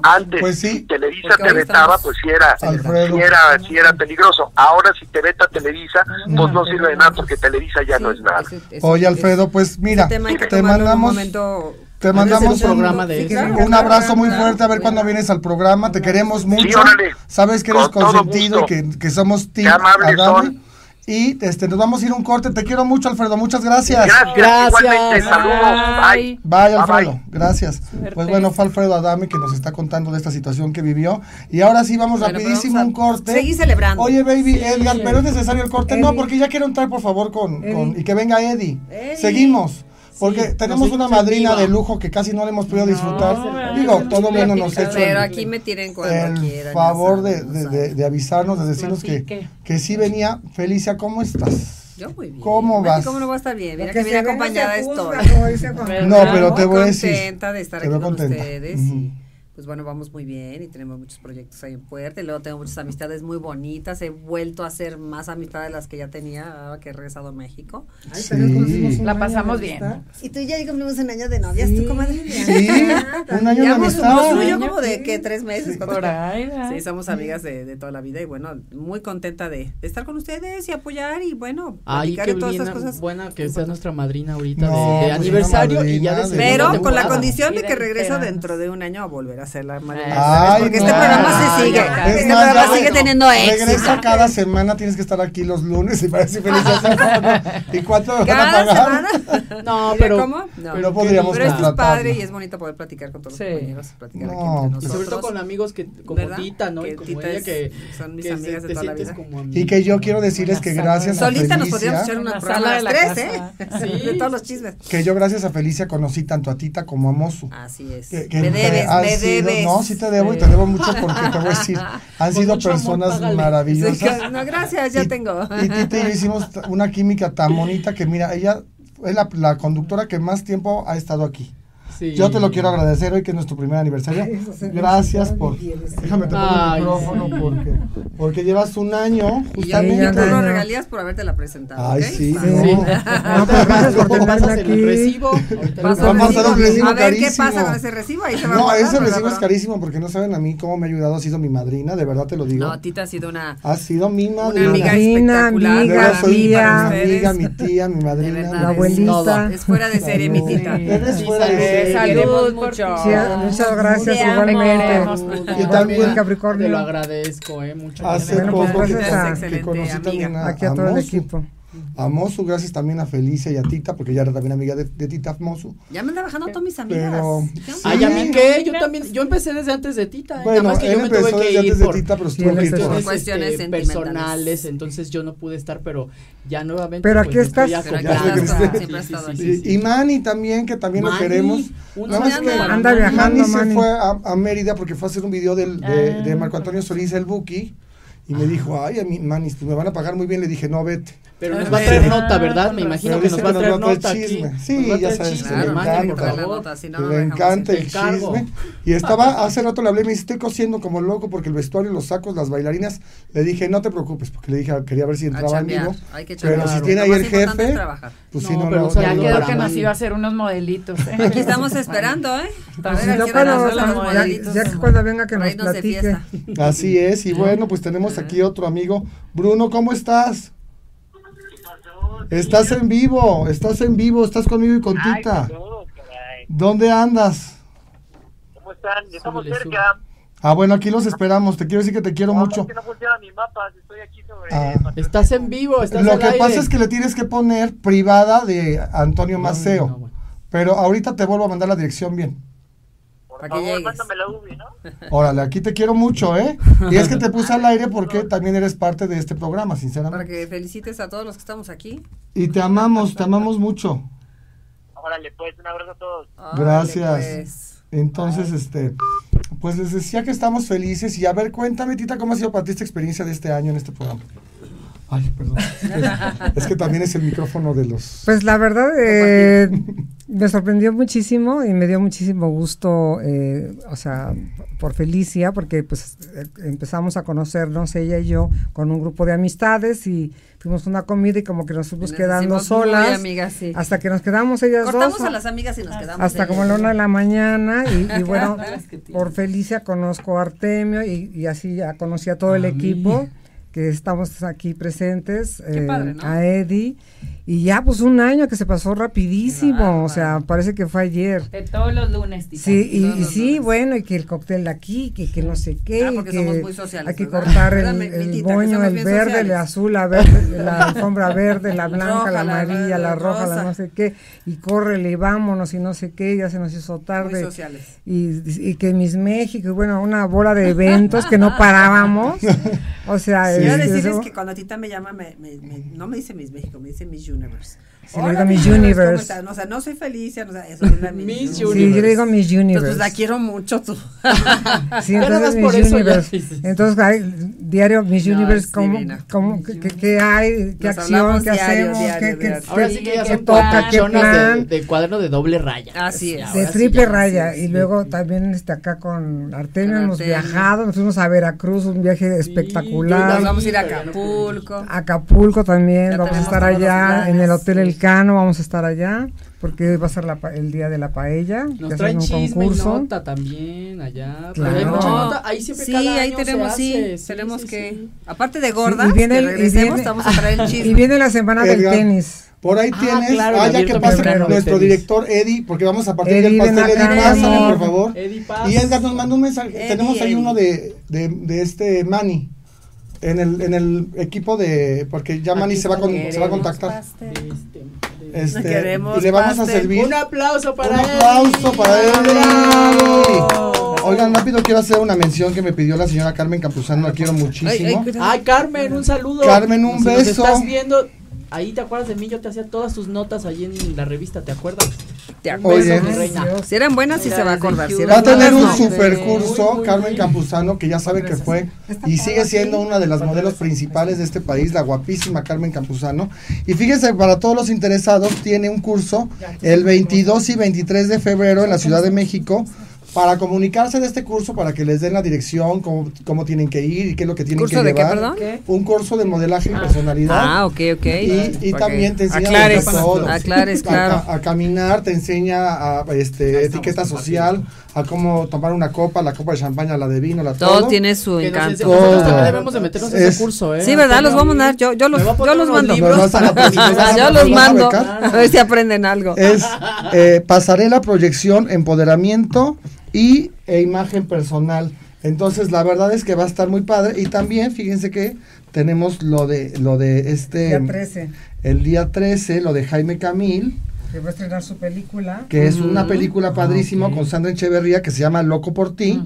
Speaker 10: antes
Speaker 1: pues.
Speaker 10: Televisa te vetaba, pues si era, si era, si era peligroso, ahora si te veta Televisa, pues no sirve de nada porque Televisa ya no es nada.
Speaker 1: Oye Alfredo, pues mira, te mandamos...
Speaker 3: Un
Speaker 1: te mandamos
Speaker 5: un,
Speaker 1: abrazo muy fuerte, a ver cuándo vienes al programa, te queremos mucho.
Speaker 10: Sí,
Speaker 1: Sabes que eres
Speaker 10: Con
Speaker 1: consentido, que, que somos team Y este, nos vamos a ir un corte. Te quiero mucho, Alfredo. Muchas gracias.
Speaker 10: Gracias.
Speaker 5: gracias.
Speaker 10: Saludos. Bye.
Speaker 1: Bye, Alfredo. Gracias. Pues bueno, fue Alfredo Adame que nos está contando de esta situación que vivió. Y ahora sí vamos rapidísimo un corte.
Speaker 3: Seguí celebrando.
Speaker 1: Oye, baby,
Speaker 3: sí.
Speaker 1: Edgar, pero es necesario el corte. No, porque ya quiero entrar, por favor, con, y que venga Eddie.
Speaker 3: Eddie.
Speaker 1: Seguimos. Porque tenemos una madrina de lujo que casi no le hemos podido disfrutar. Digo, todo
Speaker 5: mundo
Speaker 1: nos ha hecho.
Speaker 3: Pero aquí me tienen cuando quieran.
Speaker 1: favor de, avisarnos, de decirnos que, que sí venía. Felicia, ¿cómo estás?
Speaker 3: Yo muy bien.
Speaker 1: ¿Cómo vas?
Speaker 3: ¿Cómo no va a estar bien? Mira que,
Speaker 2: que
Speaker 3: acompañada
Speaker 2: juzga, estoy.
Speaker 1: no, pero te voy a decir.
Speaker 3: Estoy Contenta de estar aquí con ustedes pues bueno, vamos muy bien y tenemos muchos proyectos ahí en puerta. Y luego tengo muchas amistades muy bonitas. He vuelto a hacer más amistades de las que ya tenía ahora que he regresado a México.
Speaker 2: Ay,
Speaker 1: sí.
Speaker 2: pero
Speaker 4: la pasamos bien.
Speaker 3: Y tú ya cumplimos un año de novias,
Speaker 2: sí.
Speaker 3: tú comadre.
Speaker 1: Sí, un año de amistad.
Speaker 3: Suyo como de que tres meses. Sí,
Speaker 4: por ahí,
Speaker 3: sí somos amigas de, de, toda la vida y bueno, muy contenta de, de estar con ustedes y apoyar y bueno,
Speaker 5: Ay, qué
Speaker 3: todas
Speaker 5: bien,
Speaker 3: esas cosas.
Speaker 5: Buena que sea nuestra madrina ahorita
Speaker 1: no,
Speaker 5: de, de
Speaker 1: pues,
Speaker 5: aniversario madrina, y ya de
Speaker 3: Pero con la condición de que
Speaker 4: regresa
Speaker 3: dentro de un año a volver a porque este programa se sigue.
Speaker 4: Este
Speaker 1: es
Speaker 3: este
Speaker 1: más,
Speaker 3: programa sigue teniendo éxito.
Speaker 1: Regresa cada semana, tienes que estar aquí los lunes y parece feliz. ¿Y cuánto van a pagar?
Speaker 3: Semana?
Speaker 5: No, pero
Speaker 3: ¿cómo? No,
Speaker 1: pero podríamos
Speaker 3: Pero esto es padre y es bonito poder platicar con todos los compañeros, platicar aquí entre nosotros.
Speaker 5: Y sobre todo con amigos que como Tita, ¿no?
Speaker 3: Que
Speaker 5: como ella que
Speaker 3: son mis amigas de toda la vida.
Speaker 1: Y que yo quiero decirles que gracias a
Speaker 3: Solita nos podríamos echar una programa
Speaker 4: de
Speaker 3: las tres, ¿eh? De todos los chismes.
Speaker 1: Que yo gracias a Felicia conocí tanto a Tita como a Mozu.
Speaker 3: Así es. Me debes, me debes.
Speaker 1: No, sí te debo y te debo mucho porque te voy a decir, han sido personas maravillosas.
Speaker 3: No, gracias, ya
Speaker 1: y,
Speaker 3: tengo.
Speaker 1: Y y yo hicimos una química tan bonita que mira, ella es la, la conductora que más tiempo ha estado aquí.
Speaker 5: Sí.
Speaker 1: Yo te lo quiero agradecer hoy que es nuestro primer aniversario. Gracias por. Déjame te pongo el micrófono porque, porque llevas un año. Justamente.
Speaker 3: Y
Speaker 2: ya
Speaker 3: tú
Speaker 2: no
Speaker 3: regalías por haberte la presentado.
Speaker 1: Ay,
Speaker 3: ¿okay?
Speaker 1: sí. No.
Speaker 5: sí.
Speaker 2: No, pero gracias por
Speaker 5: aquí. El recibo.
Speaker 1: A pasar un recibo
Speaker 3: a ver
Speaker 1: carísimo.
Speaker 3: qué pasa con ese recibo. Ahí se va
Speaker 1: no,
Speaker 3: a
Speaker 1: ese recibo es carísimo porque no saben a mí cómo me ha ayudado. Ha sido mi madrina, de verdad te lo digo.
Speaker 3: No, Tita ha sido una.
Speaker 1: Ha sido mi madrina.
Speaker 3: Una
Speaker 2: amiga
Speaker 3: espectacular.
Speaker 2: Amiga,
Speaker 1: soy amiga, mi tía, mi madrina.
Speaker 2: Abuelita.
Speaker 3: Es fuera de serie, mi Tita.
Speaker 1: Eres fuera de serie.
Speaker 4: Salud,
Speaker 3: mucho.
Speaker 2: Sí, muchas gracias, igualmente.
Speaker 1: Y también,
Speaker 2: Capricornio.
Speaker 5: Te lo agradezco, ¿eh? Muchas.
Speaker 1: Hace poco que, que conociste a,
Speaker 2: a, todo el equipo
Speaker 1: a Mosu, gracias también a Felicia y a Tita, porque ella era también amiga de, Tita Mosu.
Speaker 3: Ya me andan bajando todas mis amigas.
Speaker 1: Pero,
Speaker 3: Sí.
Speaker 5: Ay, a mí qué, yo también, yo empecé desde antes de Tita. ¿eh? Nada más que yo me tuve que
Speaker 1: desde
Speaker 5: ir
Speaker 1: antes de Tita, pero estuvo
Speaker 3: cuestiones,
Speaker 5: este,
Speaker 3: cuestiones
Speaker 5: personales, entonces yo no pude estar, pero ya nuevamente.
Speaker 2: Pero
Speaker 5: pues,
Speaker 2: aquí estás.
Speaker 1: Y Manny también, que también
Speaker 5: Manny,
Speaker 1: lo
Speaker 5: queremos.
Speaker 1: Nada más que
Speaker 2: anda viajando,
Speaker 1: Manny,
Speaker 2: Manny se
Speaker 1: fue a, Mérida porque fue a hacer un video del, de, ah, Marco Antonio Solís, el Buki. Y me dijo, ay, a mí, Manis, pues me van a pagar muy bien. Le dije, no, vete.
Speaker 5: Pero ah, nos va a traer nota, ¿verdad? Me imagino que nos va a traer nota aquí.
Speaker 1: Sí, ya sabes que le encanta. Le encanta el chisme. Y estaba, hace rato le hablé, me dice, estoy cosiendo como loco porque el vestuario, los sacos, las bailarinas. Le dije, no te preocupes, porque le dije, quería ver si entraba en vivo. Pero si tiene ahí el jefe, pues sí, no, no.
Speaker 4: Ya quedó que nos iba a hacer unos modelitos. ¿eh?
Speaker 3: Aquí estamos esperando, ¿eh?
Speaker 2: Ya que cuando venga que nos platique.
Speaker 1: Así es, y bueno, pues tenemos aquí otro amigo. Bruno, ¿cómo estás? Estás en vivo, estás en vivo, estás conmigo y con Tita. ¿Dónde andas?
Speaker 10: ¿Cómo están? Estamos cerca.
Speaker 1: Ah, bueno, aquí los esperamos. Te quiero decir que te quiero mucho.
Speaker 10: No, es que. Estoy aquí sobre.
Speaker 1: Ah.
Speaker 5: Estás en vivo, estás
Speaker 1: Lo que pasa es que le tienes que poner privada de Antonio Maceo. Pero ahorita te vuelvo a mandar la dirección bien.
Speaker 10: Por.
Speaker 1: Órale, aquí te quiero mucho, ¿eh? Y es que te puse al aire porque también eres parte de este programa, sinceramente.
Speaker 3: Para que felicites a todos los que estamos aquí.
Speaker 1: Y te amamos, te amamos mucho.
Speaker 10: Órale, pues, un abrazo a todos.
Speaker 1: Gracias.
Speaker 3: Pues.
Speaker 1: Entonces, este, pues les decía que estamos felices y a ver, cuéntame, Tita, ¿cómo ha sido para ti esta experiencia de este año en este programa? Ay, perdón. Es que también es el micrófono de los...
Speaker 2: Pues la verdad, eh, me sorprendió muchísimo y me dio muchísimo gusto, eh, o sea, por Felicia, porque pues empezamos a conocernos ella y yo con un grupo de amistades y fuimos a una comida y como que nos fuimos
Speaker 3: Nos
Speaker 2: quedando solas
Speaker 3: amigas, sí.
Speaker 2: hasta que nos quedamos ellas
Speaker 3: Cortamos
Speaker 2: dos.
Speaker 3: a las amigas y nos quedamos.
Speaker 2: hasta como a la
Speaker 3: ellas.
Speaker 2: una de la mañana y, y bueno, por Felicia conozco a Artemio y, y así ya conocí a todo el equipo que estamos aquí presentes, eh,
Speaker 3: padre, ¿no?
Speaker 2: a Eddie y ya pues un año que se pasó rapidísimo, o sea, parece que fue ayer.
Speaker 4: De todos los lunes, tita.
Speaker 2: Sí, y, sí,
Speaker 3: lunes.
Speaker 2: bueno, y que el cóctel aquí, que, que no sé qué,
Speaker 3: Ah, porque
Speaker 2: que
Speaker 3: somos muy sociales,
Speaker 2: hay que
Speaker 3: ¿verdad?
Speaker 2: cortar el,
Speaker 3: ¿Verdad, mi-
Speaker 2: el
Speaker 3: somos
Speaker 2: el verde, el azul, la verde, la alfombra verde, la blanca,
Speaker 3: Roja,
Speaker 2: la
Speaker 3: la
Speaker 2: amarilla, la roja, la no sé qué, y córrele y vámonos y no sé qué, ya se nos hizo
Speaker 3: Muy
Speaker 2: tarde.
Speaker 3: sociales.
Speaker 2: Y, y que Miss México, y bueno, una bola de eventos que no parábamos. O sea,
Speaker 3: Quiero decirles que cuando Tita me llama, me, me- me- no me dice Miss México, me dice Miss Universe.
Speaker 2: Sí, le digo Miss Universe.
Speaker 3: o sea, no soy Felicia, no, o sea, eso es la Miss,
Speaker 5: Miss
Speaker 2: Sí, yo le digo Miss
Speaker 3: Entonces,
Speaker 2: Universe.
Speaker 3: pues la quiero mucho tú.
Speaker 2: Sí, entonces Miss
Speaker 5: por
Speaker 2: Universe. Entonces, hay, diario Miss
Speaker 3: No,
Speaker 2: Universe, ¿cómo, qué, qué- qué hay? ¿Qué
Speaker 3: Nos
Speaker 2: acción?
Speaker 3: hablamos
Speaker 2: ¿Qué
Speaker 3: diario,
Speaker 2: hacemos?
Speaker 3: diario,
Speaker 2: ¿Qué, qué-
Speaker 3: diario.
Speaker 5: Ahora sí que ya
Speaker 2: qué
Speaker 5: son
Speaker 2: toca? ¿Qué plan?
Speaker 5: de, de cuaderno de doble raya.
Speaker 3: Así es.
Speaker 2: De triple
Speaker 5: ya,
Speaker 2: raya y luego también este acá con Artemio
Speaker 3: Con
Speaker 2: hemos
Speaker 3: Artemio.
Speaker 2: viajado, nos fuimos a Veracruz, un viaje espectacular.
Speaker 3: Nos vamos a ir a Acapulco.
Speaker 2: Acapulco también,
Speaker 3: Ya
Speaker 2: vamos a estar allá en el. Hotel Elcano, vamos a estar allá porque hoy va a ser la pa- el día de la paella,
Speaker 5: Nos traen chisme y
Speaker 2: concurso.
Speaker 5: nota también allá.
Speaker 2: Claro.
Speaker 5: Hay mucha
Speaker 3: No.
Speaker 5: nota. Ahí siempre
Speaker 3: sí,
Speaker 5: cada
Speaker 3: ahí
Speaker 5: año
Speaker 3: tenemos,
Speaker 5: se
Speaker 3: sí,
Speaker 5: hace. Sí,
Speaker 3: tenemos
Speaker 5: sí,
Speaker 3: que,
Speaker 5: sí.
Speaker 3: aparte de gordas,
Speaker 2: y viene
Speaker 3: que
Speaker 2: el- y viene-
Speaker 3: vamos a traer el chisme.
Speaker 2: Y viene la semana del tenis.
Speaker 1: Por ahí
Speaker 5: Ah,
Speaker 1: tienes,
Speaker 5: claro,
Speaker 1: ah, ya que pase nuestro
Speaker 5: tenis.
Speaker 1: director Eddie, porque vamos a partir
Speaker 2: Eddie,
Speaker 1: del pastel. Eddie, pásame, por favor.
Speaker 5: Eddie, pasa.
Speaker 1: Y Edgar nos mandó un mensaje.
Speaker 3: Eddie,
Speaker 1: Tenemos ahí
Speaker 3: Eddie.
Speaker 1: uno de, de, de este Manny. En el, en el equipo de. Porque ya Manny se va, con, se va a contactar.
Speaker 5: este- de-
Speaker 1: Este,
Speaker 3: Queremos
Speaker 1: y le vamos a
Speaker 3: pastel.
Speaker 1: servir.
Speaker 5: Un aplauso para
Speaker 1: Un
Speaker 5: Eddie.
Speaker 1: aplauso para
Speaker 5: ¡Bravo!
Speaker 1: Eddie. Oigan, rápido quiero hacer una mención que me pidió la señora Carmen Campuzano, la quiero muchísimo.
Speaker 3: Ay, ay.
Speaker 5: Ay, Carmen, un saludo.
Speaker 1: Carmen, un
Speaker 5: Si nos
Speaker 1: beso.
Speaker 5: estás viendo, ahí te acuerdas de mí, yo te hacía todas tus notas ahí en la revista, ¿te acuerdas?
Speaker 3: Te
Speaker 5: mi reina.
Speaker 2: Dios.
Speaker 3: Si eran buenas, sí se va a acordar. si.
Speaker 1: Va a tener un
Speaker 3: malas, no.
Speaker 1: super
Speaker 5: Muy,
Speaker 1: curso,
Speaker 5: muy
Speaker 1: Carmen. Campuzano, que ya saben que fue y sigue siendo una de las modelos principales de este país, la guapísima Carmen Campuzano. Y fíjense, para todos los interesados, tiene un curso el 22 y 23 de febrero en la Ciudad de México. Para comunicarse de este curso, para que les den la dirección, cómo, cómo tienen que ir y qué es lo que tienen
Speaker 3: ¿Curso
Speaker 1: que
Speaker 3: de qué,
Speaker 1: llevar.
Speaker 3: perdón?
Speaker 1: Un curso de modelaje y personalidad.
Speaker 3: Ah, ok, ok.
Speaker 1: Y, también
Speaker 3: que
Speaker 1: te enseña
Speaker 3: aclares,
Speaker 1: todo.
Speaker 3: aclares,
Speaker 1: A-
Speaker 3: claro.
Speaker 1: A, a caminar, te enseña a, este, etiqueta social, a cómo tomar una copa, la copa de champaña, la de vino, la
Speaker 3: Todo
Speaker 1: todo.
Speaker 3: tiene su encanto.
Speaker 5: Nosotros también debemos de meternos en
Speaker 1: Es-
Speaker 5: ese curso, ¿eh?
Speaker 3: Sí, ¿verdad? Los vamos a mandar. Yo, yo los, yo los mando. yo los mando. A ver si aprenden algo.
Speaker 1: Es eh, pasarela, proyección, empoderamiento y e imagen personal. Entonces, la verdad es que va a estar muy padre. Y también, fíjense que tenemos lo de lo de este
Speaker 2: Día 13,
Speaker 1: el día 13, lo de Jaime Camil,
Speaker 2: que va a estrenar su película.
Speaker 1: que es una película padrísima
Speaker 5: ok.
Speaker 1: con Sandra Echeverría que se llama Loco por ti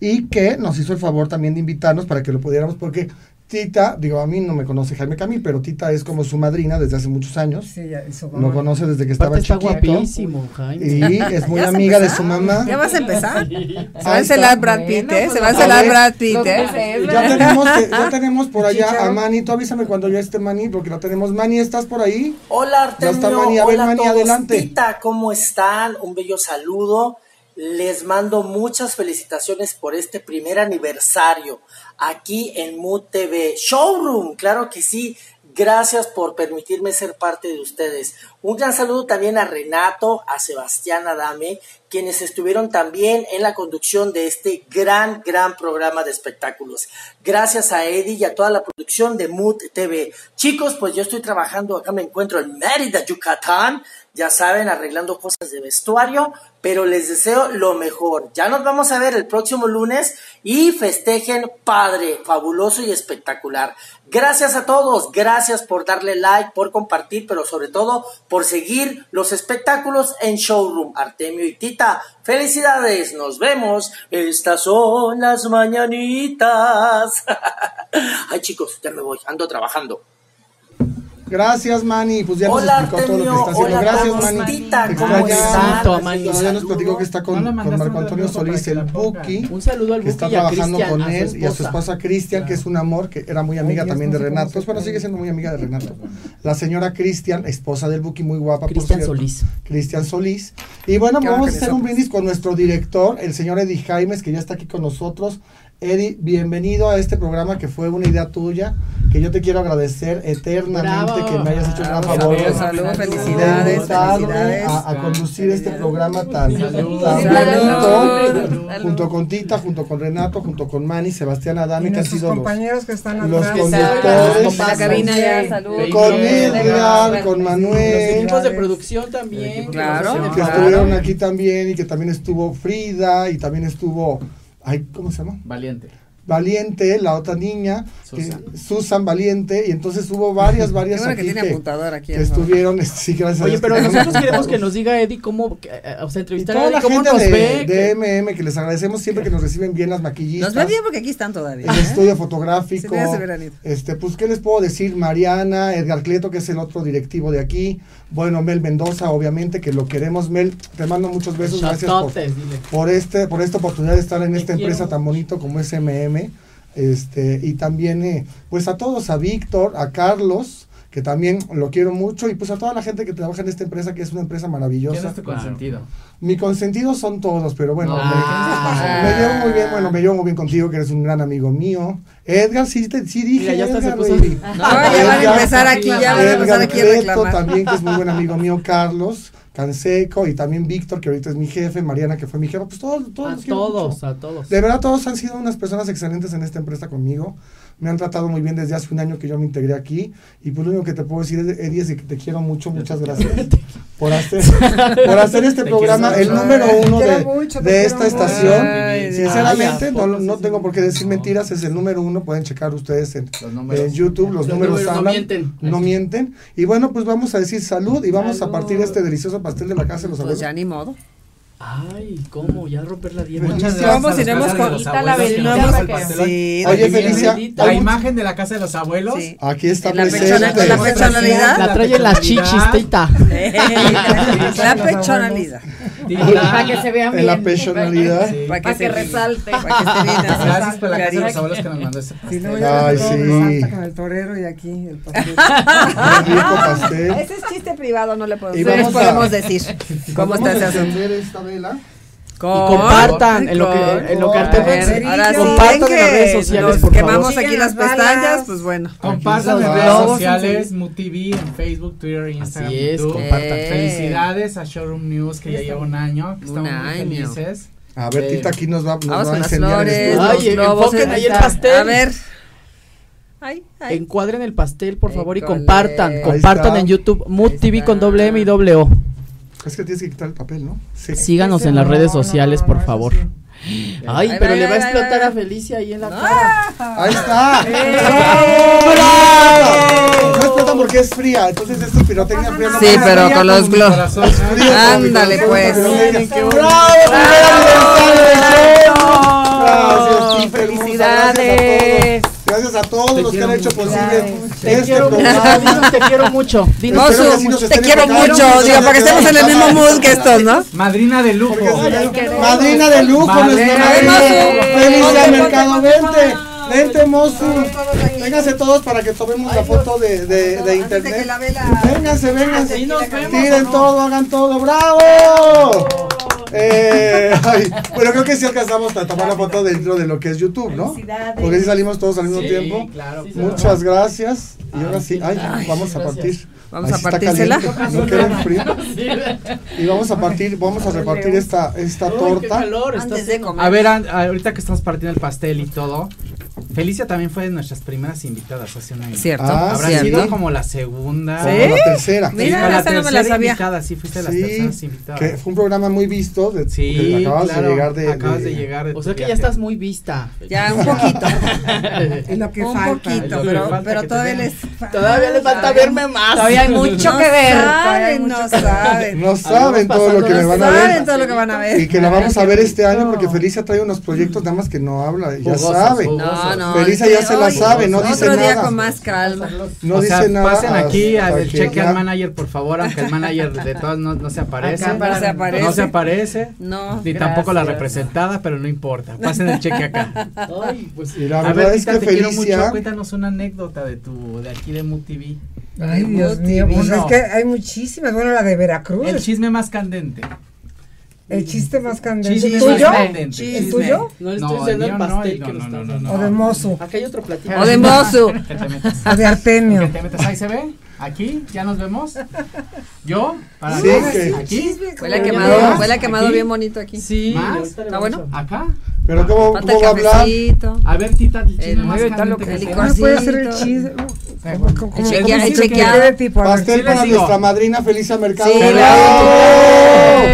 Speaker 1: y que nos hizo el favor también de invitarnos para que lo pudiéramos porque Tita, digo, a mí no me conoce Jaime Camil, pero Tita es como su madrina desde hace muchos años.
Speaker 2: Sí, ya, su
Speaker 1: Lo conoce desde que estaba
Speaker 5: está
Speaker 1: chiquito.
Speaker 5: guapísimo, Jaime.
Speaker 1: Y es muy
Speaker 3: ¿Ya vas a
Speaker 1: amiga de su mamá.
Speaker 3: ¿Ya vas a empezar? Se va a encelar Brad Pitt, ¿eh? Se va a
Speaker 1: ver,
Speaker 3: Brad Pitt, ¿eh?
Speaker 4: que sé, es
Speaker 1: Ya tenemos, que- ya tenemos por allá a Manny. Tú avísame cuando ya esté Manny, porque lo tenemos. Manny, ¿estás por ahí?
Speaker 11: Hola
Speaker 1: Ya está
Speaker 11: Artemio,
Speaker 1: Manny. A ver,
Speaker 11: hola
Speaker 1: Manny,
Speaker 11: todos.
Speaker 1: adelante.
Speaker 11: Tita, ¿cómo están? Un bello saludo. Les mando muchas felicitaciones por este primer aniversario aquí en Mood TV. Showroom, claro que sí. Gracias por permitirme ser parte de ustedes. Un gran saludo también a Renato, a Sebastián Adame, quienes estuvieron también en la conducción de este gran, gran programa de espectáculos. Gracias a Eddie y a toda la producción de Mood TV. Chicos, pues yo estoy trabajando, acá me encuentro en Mérida, Yucatán, ya saben, arreglando cosas de vestuario, pero les deseo lo mejor. Ya nos vamos a ver el próximo lunes y festejen padre, fabuloso y espectacular. Gracias a todos, gracias por darle like, por compartir, pero sobre todo por seguir los espectáculos en Showroom. Artemio y Tita, felicidades, nos vemos. Estas son las mañanitas. Ay chicos, ya me voy, ando trabajando.
Speaker 1: Gracias, Manny. Pues ya
Speaker 11: Hola,
Speaker 1: nos explicó todo lo que
Speaker 11: Artemio.
Speaker 1: está haciendo.
Speaker 11: Hola,
Speaker 1: Gracias,
Speaker 11: Carlos.
Speaker 1: Manny. Ya nos platicó que está con,
Speaker 12: No
Speaker 1: con Marco
Speaker 12: un
Speaker 1: Antonio Solís,
Speaker 12: que
Speaker 1: el. Buki.
Speaker 5: Un saludo al
Speaker 1: que está
Speaker 5: Buki y a
Speaker 1: trabajando con
Speaker 5: a
Speaker 1: él y a su
Speaker 5: esposa.
Speaker 1: Cristian, que es un amor, que era muy amiga
Speaker 2: Ay,
Speaker 1: también de Renato.
Speaker 2: se
Speaker 1: Bueno, sigue siendo muy amiga de Renato. La señora Cristian, esposa del Buki, muy guapa. por
Speaker 5: Cristian. Solís.
Speaker 1: Cristian Solís. Y bueno, vamos a
Speaker 3: que
Speaker 1: hacer un brindis con nuestro director, el señor Eddie Jaimes, que ya está aquí con nosotros. Eddie, bienvenido a este programa que fue una idea tuya, que yo te quiero agradecer eternamente
Speaker 5: Bravo.
Speaker 1: que me hayas hecho el gran favor
Speaker 3: salud,
Speaker 1: de-
Speaker 3: salud,
Speaker 1: de
Speaker 3: felicidades, felicidades.
Speaker 1: a, a conducir este programa tan,
Speaker 5: Salud.
Speaker 1: tan
Speaker 3: Salud.
Speaker 1: bonito, junto con Tita, junto con Renato, junto con Manny, Sebastián
Speaker 2: Y
Speaker 1: Adame, que han sido los,
Speaker 2: compañeros que están
Speaker 1: los
Speaker 2: atrás.
Speaker 1: conductores.
Speaker 3: En la cabina ya, salud.
Speaker 1: con. Edgar, con
Speaker 5: Los
Speaker 1: Manuel,
Speaker 5: equipos de producción también.
Speaker 3: Claro.
Speaker 5: que
Speaker 1: estuvieron aquí también y que también estuvo Frida y también estuvo, ay, ¿cómo se llama?
Speaker 12: Valiente.
Speaker 1: Valiente, la otra niña, que-
Speaker 12: Susan.
Speaker 1: Valiente, y entonces hubo varias, varias
Speaker 3: bueno que
Speaker 1: aquí
Speaker 3: tiene
Speaker 1: que,
Speaker 3: apuntador aquí.
Speaker 1: que
Speaker 3: ¿no?
Speaker 1: estuvieron, sí, gracias a
Speaker 5: Oye, pero nosotros queremos que nos diga Eddie cómo, que, eh, o sea,
Speaker 1: y
Speaker 5: entrevistar a
Speaker 1: toda
Speaker 5: Eddie,
Speaker 1: la
Speaker 5: cómo
Speaker 1: gente
Speaker 5: nos
Speaker 1: de,
Speaker 5: ve.
Speaker 1: de MM que les agradecemos siempre que nos reciben bien las maquillistas.
Speaker 3: Nos ven bien porque aquí están todavía.
Speaker 1: el
Speaker 3: ¿eh?
Speaker 1: estudio fotográfico. Este, pues, ¿qué les puedo decir? Mariana, Edgar Cleto, que es el otro directivo de aquí. Bueno, Mel Mendoza, obviamente, que lo queremos. Mel, te mando muchos besos. Gracias por, por este, por esta oportunidad de estar en
Speaker 5: Te
Speaker 1: esta empresa tan bonito como es MM. Este, y también, eh, pues a todos, a Víctor, a Carlos, que también lo quiero mucho, y pues a toda la gente que trabaja en esta empresa, que es una empresa
Speaker 12: ¿Quién
Speaker 1: maravillosa.
Speaker 12: es tu consentido?
Speaker 1: Mi consentido son todos, pero bueno, me,
Speaker 5: Ah.
Speaker 1: me llevo muy bien, bueno, me llevo muy bien contigo, que eres un gran amigo mío. Edgar, sí, te, sí dije,
Speaker 5: Mira, ya hasta se
Speaker 1: Edgar,
Speaker 5: puso-.
Speaker 3: No, ya van a
Speaker 1: Edgar-
Speaker 3: empezar aquí, ya van a empezar
Speaker 1: Edgar
Speaker 3: aquí a
Speaker 1: Cleto
Speaker 3: reclamar.
Speaker 1: también, que es muy buen amigo mío, Carlos Canseco, y también Víctor, que ahorita es mi jefe, Mariana, que fue mi jefa, pues todos, todos
Speaker 5: A todos,
Speaker 1: mucho.
Speaker 5: a todos.
Speaker 1: De verdad, todos han sido unas personas excelentes en esta empresa conmigo. Me han tratado muy bien desde hace un año que yo me integré aquí. Y pues lo único que te puedo decir, es, Eddie, es que te quiero mucho. Muchas gracias por hacer, por hacer este
Speaker 12: Te
Speaker 1: programa, el número uno de,
Speaker 2: mucho,
Speaker 1: de esta estación.
Speaker 3: Ay,
Speaker 1: Sinceramente,
Speaker 5: Ay, ¿a
Speaker 1: no, no tengo por qué decir mentiras. Es el número uno. Pueden checar ustedes en,
Speaker 12: Los números.
Speaker 1: en YouTube. Los,
Speaker 5: Los
Speaker 1: números,
Speaker 5: números no mienten.
Speaker 1: no mienten. Y bueno, pues vamos a decir salud y vamos
Speaker 5: Salud.
Speaker 1: a partir este delicioso pastel de la casa de los
Speaker 3: Pues
Speaker 1: abuelos.
Speaker 3: ya ni modo.
Speaker 5: Ay, ¿cómo? Ya romper la dieta.
Speaker 12: Muchas gracias. los
Speaker 4: Quita la velita.
Speaker 3: Sí.
Speaker 1: Oye, Felicia,
Speaker 12: La imagen de la casa de los abuelos.
Speaker 3: Sí.
Speaker 1: Aquí está
Speaker 3: la
Speaker 1: presente.
Speaker 3: la pechonalidad.
Speaker 5: La trae en las chichis, tita.
Speaker 3: La pechonalidad.
Speaker 4: Para que se vean
Speaker 1: En la
Speaker 4: bien.
Speaker 1: personalidad.
Speaker 12: Sí.
Speaker 3: Para
Speaker 4: que
Speaker 3: se-
Speaker 4: resalte.
Speaker 3: Para que esté bien. así.
Speaker 12: Gracias por la casa de los abuelos que nos mandó
Speaker 2: Si no, ya
Speaker 1: Ay, sí.
Speaker 2: con el torero y aquí el pastel.
Speaker 1: Pastel.
Speaker 3: Ese es chiste privado, no le podemos, no decir cómo
Speaker 1: Vamos
Speaker 3: está ese asunto.
Speaker 1: esta vela.
Speaker 5: Y compartan en lo que, en lo que
Speaker 3: ahora sí,
Speaker 5: compartan en las redes sociales, por
Speaker 3: quemamos
Speaker 5: favor.
Speaker 3: aquí las
Speaker 2: las
Speaker 3: pestañas, pues bueno.
Speaker 12: Compartan en redes sociales, MuTV, en Facebook, Twitter, Instagram,
Speaker 5: Así es,
Speaker 12: YouTube.
Speaker 5: compartan.
Speaker 3: Eh.
Speaker 12: Felicidades a Showroom News, que ya lleva un año. que
Speaker 3: Un
Speaker 12: Estamos muy felices.
Speaker 1: A ver,
Speaker 12: Eh,
Speaker 1: Tita, aquí nos va, nos
Speaker 3: Vamos
Speaker 1: va a enseñar.
Speaker 5: Ay, enfoquen ahí el pastel.
Speaker 3: A ver. Ay, ay.
Speaker 5: Encuadren el pastel, por favor, y compartan. Compartan en YouTube Mood
Speaker 3: Ahí
Speaker 5: TV con doble M y doble O.
Speaker 1: Es que tienes que quitar el papel, ¿no? Sí.
Speaker 5: Síganos
Speaker 2: Ese
Speaker 5: en las
Speaker 2: no,
Speaker 5: redes sociales,
Speaker 2: no,
Speaker 5: por favor.
Speaker 2: sí.
Speaker 5: Ay, pero le va a explotar a Felicia ahí en la cara.
Speaker 1: Ahí está.
Speaker 3: ¡Eh!
Speaker 1: No explota porque es fría, entonces esto es pirotecnia fría.
Speaker 3: Sí, pero con los globos. Ándale, pues.
Speaker 1: ¡Bravo!
Speaker 4: Felicidades.
Speaker 1: Gracias a todos los que han hecho posible
Speaker 5: Te
Speaker 1: este
Speaker 5: quiero mucho,
Speaker 1: programa.
Speaker 5: dinos, te quiero mucho. Dinos.
Speaker 3: Te quiero mucho, digo, para que estemos en el mismo mood que estos, ¿no?
Speaker 12: Madrina de lujo.
Speaker 1: Madrina de lujo, nuestra madrina. Mercado, vente. Vente, mozu. Vénganse todos para que tomemos la foto de, de, de internet. Vénganse, vénganse. Tiren todo, hagan todo. ¡Bravo! Eh, ay, bueno, creo que sí alcanzamos a tomar la foto dentro de lo que es YouTube, ¿no? Porque si salimos todos al mismo
Speaker 5: Sí,
Speaker 1: tiempo.
Speaker 5: claro.
Speaker 1: Muchas gracias. Y ahora sí, ay, vamos a partir.
Speaker 3: Vamos a
Speaker 1: sí
Speaker 3: partírsela.
Speaker 1: No quieren frío. Y vamos a partir, vamos a repartir esta, torta.
Speaker 3: Antes de comer.
Speaker 12: A ver, ahorita que estamos partiendo el pastel y todo, Felicia también fue de nuestras primeras invitadas hace un año.
Speaker 3: Cierto,
Speaker 1: Ah,
Speaker 12: Habrá
Speaker 1: ¿cierto?
Speaker 12: sido como la segunda.
Speaker 1: Como
Speaker 3: ¿Sí?
Speaker 1: la tercera.
Speaker 3: Mira,
Speaker 12: fue la
Speaker 3: esa no me la
Speaker 12: tercera
Speaker 3: sabía.
Speaker 12: invitada, sí, fuiste de las
Speaker 1: Sí,
Speaker 12: terceras invitadas.
Speaker 1: que fue un programa muy visto. De,
Speaker 12: Sí,
Speaker 1: acabas
Speaker 12: claro,
Speaker 1: de llegar de.
Speaker 12: acabas de,
Speaker 1: de-
Speaker 12: llegar de
Speaker 5: O sea que ya estás muy vista.
Speaker 3: Ya, un poquito.
Speaker 2: Es lo que
Speaker 3: un
Speaker 2: falta.
Speaker 3: poquito,
Speaker 12: que
Speaker 3: pero,
Speaker 12: falta
Speaker 3: pero
Speaker 12: que te
Speaker 3: todavía les
Speaker 5: Todavía les falta verme más.
Speaker 4: Todavía hay mucho
Speaker 3: no
Speaker 4: que ver.
Speaker 3: saben, no saben.
Speaker 1: No saben todo lo que me van a
Speaker 3: saben
Speaker 1: ver.
Speaker 3: todo lo que van a ver.
Speaker 1: Y que la vamos a ver este año porque Felicia trae unos proyectos nada más que no habla. Ya sabe.
Speaker 3: No, no, no.
Speaker 1: Felisa ya se la sabe, no dice
Speaker 3: Otro día
Speaker 1: nada.
Speaker 3: con más calma.
Speaker 1: No
Speaker 12: o
Speaker 1: dice
Speaker 12: sea,
Speaker 1: nada
Speaker 12: pasen aquí al
Speaker 1: que
Speaker 12: cheque al manager, por favor, aunque el manager de todas no, no se aparece.
Speaker 3: Acá no se aparece.
Speaker 12: No se aparece.
Speaker 3: No,
Speaker 12: Ni tampoco la representada, pero no importa. Pasen el cheque acá.
Speaker 5: Ay, pues
Speaker 1: Y la
Speaker 12: A
Speaker 1: verdad
Speaker 12: ver,
Speaker 1: es que
Speaker 12: te quiero
Speaker 1: Felicia.
Speaker 12: mucho. Cuéntanos una anécdota de tu, de aquí de MUTV.
Speaker 2: Ay, Dios mío, pues es que hay muchísimas. Bueno, la de Veracruz.
Speaker 12: El chisme más candente.
Speaker 2: El chiste más candente.
Speaker 12: Chisme
Speaker 2: ¿El
Speaker 12: más
Speaker 2: tuyo?
Speaker 12: candente.
Speaker 2: ¿El tuyo?
Speaker 5: No le
Speaker 12: No,
Speaker 5: estoy diciendo
Speaker 12: el
Speaker 5: el
Speaker 12: mío no,
Speaker 5: pastel
Speaker 12: no,
Speaker 5: que
Speaker 12: no,
Speaker 5: nos
Speaker 12: no, no.
Speaker 2: O de Mozu.
Speaker 5: Acá hay otro platito.
Speaker 3: O de
Speaker 12: metas.
Speaker 2: O de Artemio.
Speaker 12: Ahí se ve. Aquí, ya nos vemos. Yo, para
Speaker 1: Sí, que-
Speaker 12: aquí.
Speaker 3: Huele a
Speaker 12: ¿Ya
Speaker 3: quemado, huele a quemado
Speaker 12: ¿Aquí?
Speaker 3: bien bonito aquí.
Speaker 5: Sí,
Speaker 12: ¿Más?
Speaker 3: ¿Está bueno?
Speaker 5: a-
Speaker 12: Acá.
Speaker 1: Pero ¿cómo,
Speaker 3: Falta
Speaker 1: cómo
Speaker 3: el
Speaker 1: va a hablar?
Speaker 12: A ver, Tita, el chisme
Speaker 3: El-
Speaker 12: más
Speaker 3: está lo
Speaker 12: que
Speaker 3: que- el.
Speaker 2: ¿Cómo puede ser el. ¿Cómo- cómo- cómo
Speaker 3: el chequeado.
Speaker 2: ¿Qué tipo? A
Speaker 1: Pastel
Speaker 12: sí
Speaker 1: para nuestra madrina Felicia Mercado.
Speaker 3: Sí.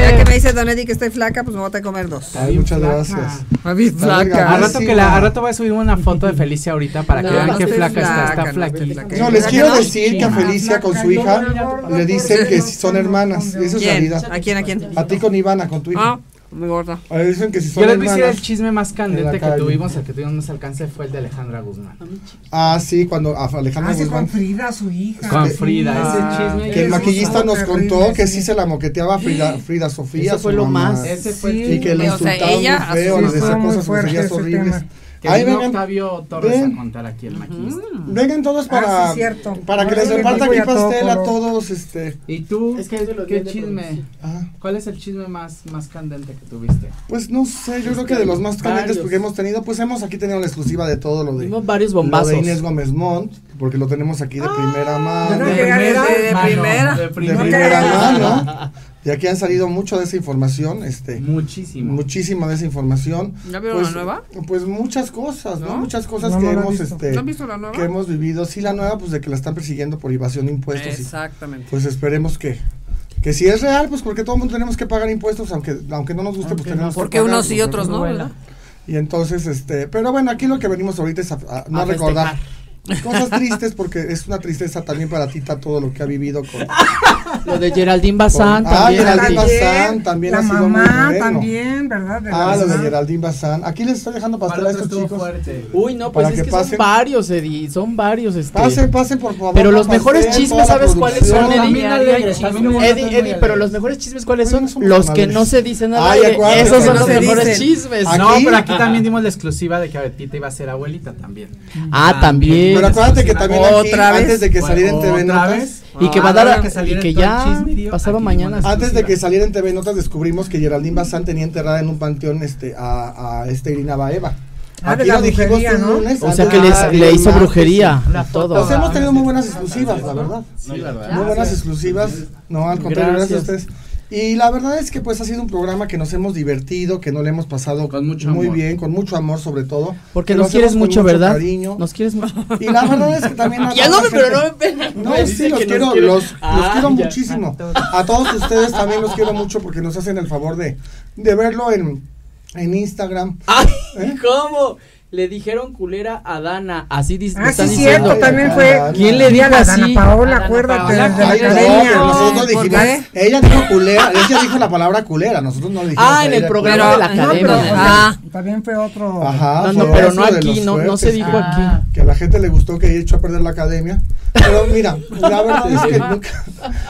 Speaker 3: Ya que me dice Don Eddie que estoy flaca, pues me voy a comer dos.
Speaker 1: Ay, muchas
Speaker 12: flaca.
Speaker 1: gracias.
Speaker 3: A mí
Speaker 1: Está
Speaker 3: flaca.
Speaker 12: Al rato, que la, al rato voy a subir una foto de Felicia ahorita para que
Speaker 3: No,
Speaker 12: vean
Speaker 3: no
Speaker 12: qué flaca está. Está
Speaker 3: no
Speaker 12: flaquita.
Speaker 1: No, les
Speaker 3: ¿Verdad
Speaker 1: quiero
Speaker 3: que
Speaker 1: decir que a Felicia con su hija le dicen que si son hermanas. Eso es realidad.
Speaker 3: ¿A quién? ¿A quién?
Speaker 1: A ti con Ivana, con tu hija.
Speaker 3: Ah, muy gorda.
Speaker 1: A ver, dicen que si son
Speaker 12: Yo les voy a decir el chisme más
Speaker 1: En
Speaker 12: candente que tuvimos, el que tuvimos más alcance fue el de Alejandra Guzmán.
Speaker 1: Ah, sí, cuando a Alejandra
Speaker 2: Ah, sí, con
Speaker 1: Guzmán.
Speaker 2: Frida, su hija.
Speaker 12: Con
Speaker 2: Sí.
Speaker 12: Frida, ese
Speaker 2: Ah,
Speaker 12: chisme.
Speaker 1: Que el maquillista nos
Speaker 2: terrible,
Speaker 1: contó que
Speaker 2: sí.
Speaker 1: se la moqueteaba Frida, Frida Sofía.
Speaker 5: Eso
Speaker 1: su
Speaker 5: fue lo
Speaker 1: mamá.
Speaker 5: más.
Speaker 12: Ese fue
Speaker 2: Sí.
Speaker 12: el
Speaker 1: Y que le
Speaker 3: O sea,
Speaker 1: insultaba
Speaker 3: ella
Speaker 1: muy feo,
Speaker 2: sí,
Speaker 1: le decía cosas horribles.
Speaker 12: Que
Speaker 1: Ahí
Speaker 12: vino
Speaker 1: vengan,
Speaker 12: Octavio Torres
Speaker 1: ven.
Speaker 12: a contar aquí el maquillista.
Speaker 1: vengan todos para,
Speaker 2: Ah, sí, cierto.
Speaker 1: para que les
Speaker 2: yo le
Speaker 1: reparta
Speaker 2: digo
Speaker 1: aquí
Speaker 2: ya todo
Speaker 1: pastel a todos. Este,
Speaker 12: ¿Y tú?
Speaker 5: Es que eso lo
Speaker 12: ¿Qué chisme?
Speaker 1: ah,
Speaker 12: ¿Cuál es el chisme más, más candente que tuviste?
Speaker 1: pues no sé, yo creo que de los más calientes
Speaker 5: Varios.
Speaker 1: que hemos tenido, pues hemos aquí tenido la exclusiva de todo lo de,
Speaker 5: Tuvimos varios
Speaker 1: lo
Speaker 5: bombazos.
Speaker 1: de Inés Gómez Montt, porque lo tenemos aquí de primera mano.
Speaker 2: no,
Speaker 1: de,
Speaker 2: que era- era
Speaker 3: de primera.
Speaker 12: De
Speaker 1: de
Speaker 12: primera.
Speaker 1: primera mano. Y aquí han salido mucho de esa información, este,
Speaker 12: Muchísimo.
Speaker 1: muchísima de esa información.
Speaker 3: ¿Ya vieron
Speaker 1: Pues,
Speaker 3: la nueva?
Speaker 1: Pues muchas cosas, ¿no?
Speaker 3: ¿No?
Speaker 1: Muchas cosas
Speaker 2: No,
Speaker 1: que
Speaker 2: no la he
Speaker 1: hemos,
Speaker 2: visto.
Speaker 1: este,
Speaker 3: ¿No han visto la nueva?
Speaker 1: que hemos vivido. Sí, la nueva, pues de que la están persiguiendo por evasión de impuestos. y,
Speaker 3: Exactamente.
Speaker 1: pues esperemos que, que si es real, pues porque todo el mundo tenemos que pagar impuestos, aunque, aunque no nos guste, pues tenemos
Speaker 12: no.
Speaker 1: que
Speaker 3: Porque unos y otros no. ¿verdad?
Speaker 1: Y entonces, este, pero bueno, aquí lo que venimos ahorita es a, a- no
Speaker 5: A
Speaker 1: recordar
Speaker 5: festejar.
Speaker 1: Cosas tristes, porque es una tristeza también para Tita todo lo que ha vivido con...
Speaker 5: Lo de Geraldine Bazán
Speaker 1: Con- ah,
Speaker 5: también.
Speaker 1: Geraldine
Speaker 5: Andy.
Speaker 1: Bazán también
Speaker 2: la
Speaker 1: ha sido muy
Speaker 2: mamá
Speaker 1: bueno.
Speaker 2: también, ¿verdad? De la
Speaker 1: Ah, lo de. Geraldine Bazán. Aquí les estoy dejando pastel a
Speaker 12: ¿Cuál otro
Speaker 1: estos chicos.
Speaker 12: fuerte?
Speaker 5: Uy, no, pues
Speaker 1: Para
Speaker 5: es
Speaker 1: que
Speaker 5: que,
Speaker 1: pasen.
Speaker 5: son varios, Eddie, son varios. Este.
Speaker 1: Pasen, pasen por favor.
Speaker 5: Pero los
Speaker 1: pastel,
Speaker 5: mejores chismes, ¿sabes cuáles son, Eddie? Eddie, Eddie, pero los mejores chismes, ¿cuáles son? Los que no se dicen
Speaker 1: Ay, acuérdate,
Speaker 5: Esos son
Speaker 1: no
Speaker 5: los mejores
Speaker 1: dicen.
Speaker 5: chismes.
Speaker 12: No, pero aquí también dimos la exclusiva de que Betita iba a ser abuelita también.
Speaker 5: Ah, también.
Speaker 1: Pero acuérdate que también aquí,
Speaker 3: ¿Otra vez?
Speaker 1: antes de que saliera en TV
Speaker 12: ¿Otra
Speaker 1: Notas,
Speaker 12: vez?
Speaker 5: Y que va a dar
Speaker 12: que
Speaker 5: y que ya pasaba
Speaker 12: aquí
Speaker 5: mañana.
Speaker 12: la
Speaker 1: antes de que saliera en TV Notas descubrimos que Geraldine Bazán tenía enterrada en un panteón este a, a este Irina Baeva.
Speaker 2: Ah,
Speaker 1: Aquí
Speaker 2: la
Speaker 1: lo dijimos
Speaker 2: brujería,
Speaker 1: un
Speaker 2: ¿no?
Speaker 1: lunes.
Speaker 5: O sea que les- le hizo brujería
Speaker 12: La
Speaker 5: a todo.
Speaker 1: Pues hemos tenido muy buenas exclusivas, la verdad.
Speaker 12: Sí, verdad.
Speaker 1: Muy buenas exclusivas. No, al contrario, gracias,
Speaker 5: Gracias.
Speaker 1: a ustedes. Y la verdad es que pues ha sido un programa que nos hemos divertido, que no le hemos pasado
Speaker 12: Con mucho
Speaker 1: muy
Speaker 12: amor.
Speaker 1: bien, con mucho amor sobre todo.
Speaker 5: Porque nos quieres
Speaker 1: con
Speaker 5: mucho, ¿verdad?
Speaker 1: cariño.
Speaker 5: Nos quieres mucho.
Speaker 1: Y la verdad es que también a
Speaker 5: Ya no me, pero no
Speaker 1: gente-
Speaker 5: me pena.
Speaker 1: No,
Speaker 5: Me
Speaker 1: sí, los quiero,
Speaker 5: quiere.
Speaker 1: los, los
Speaker 5: Ah,
Speaker 1: quiero
Speaker 5: ya.
Speaker 1: muchísimo. A todos ustedes también los quiero mucho porque nos hacen el favor de, de verlo en, en Instagram.
Speaker 5: Ay,
Speaker 1: ¿Eh?
Speaker 5: ¿cómo? Le dijeron culera a Dana. Así dis-
Speaker 2: Ah,
Speaker 5: están
Speaker 2: sí,
Speaker 5: diciendo.
Speaker 2: cierto, también fue.
Speaker 5: ¿Quién le dijo
Speaker 2: Dana
Speaker 5: así?
Speaker 2: Paola,
Speaker 12: Dana
Speaker 2: acuérdate,
Speaker 12: Paola,
Speaker 2: la
Speaker 1: no, pero nosotros
Speaker 3: ¿Por
Speaker 1: dijimos, ella dijo culera, ella dijo la palabra culera, nosotros no le dijimos.
Speaker 5: Ah, en
Speaker 1: que
Speaker 5: el programa de la
Speaker 3: No,
Speaker 5: academia.
Speaker 3: pero-
Speaker 2: o sea,
Speaker 3: Ah.
Speaker 2: También fue otro.
Speaker 1: Ajá,
Speaker 5: No, no,
Speaker 1: fue
Speaker 5: pero no aquí, no, no se dijo
Speaker 12: Ah.
Speaker 5: aquí.
Speaker 1: que a la gente le gustó que haya hecho a perder la academia. Pero mira, la verdad es que nunca,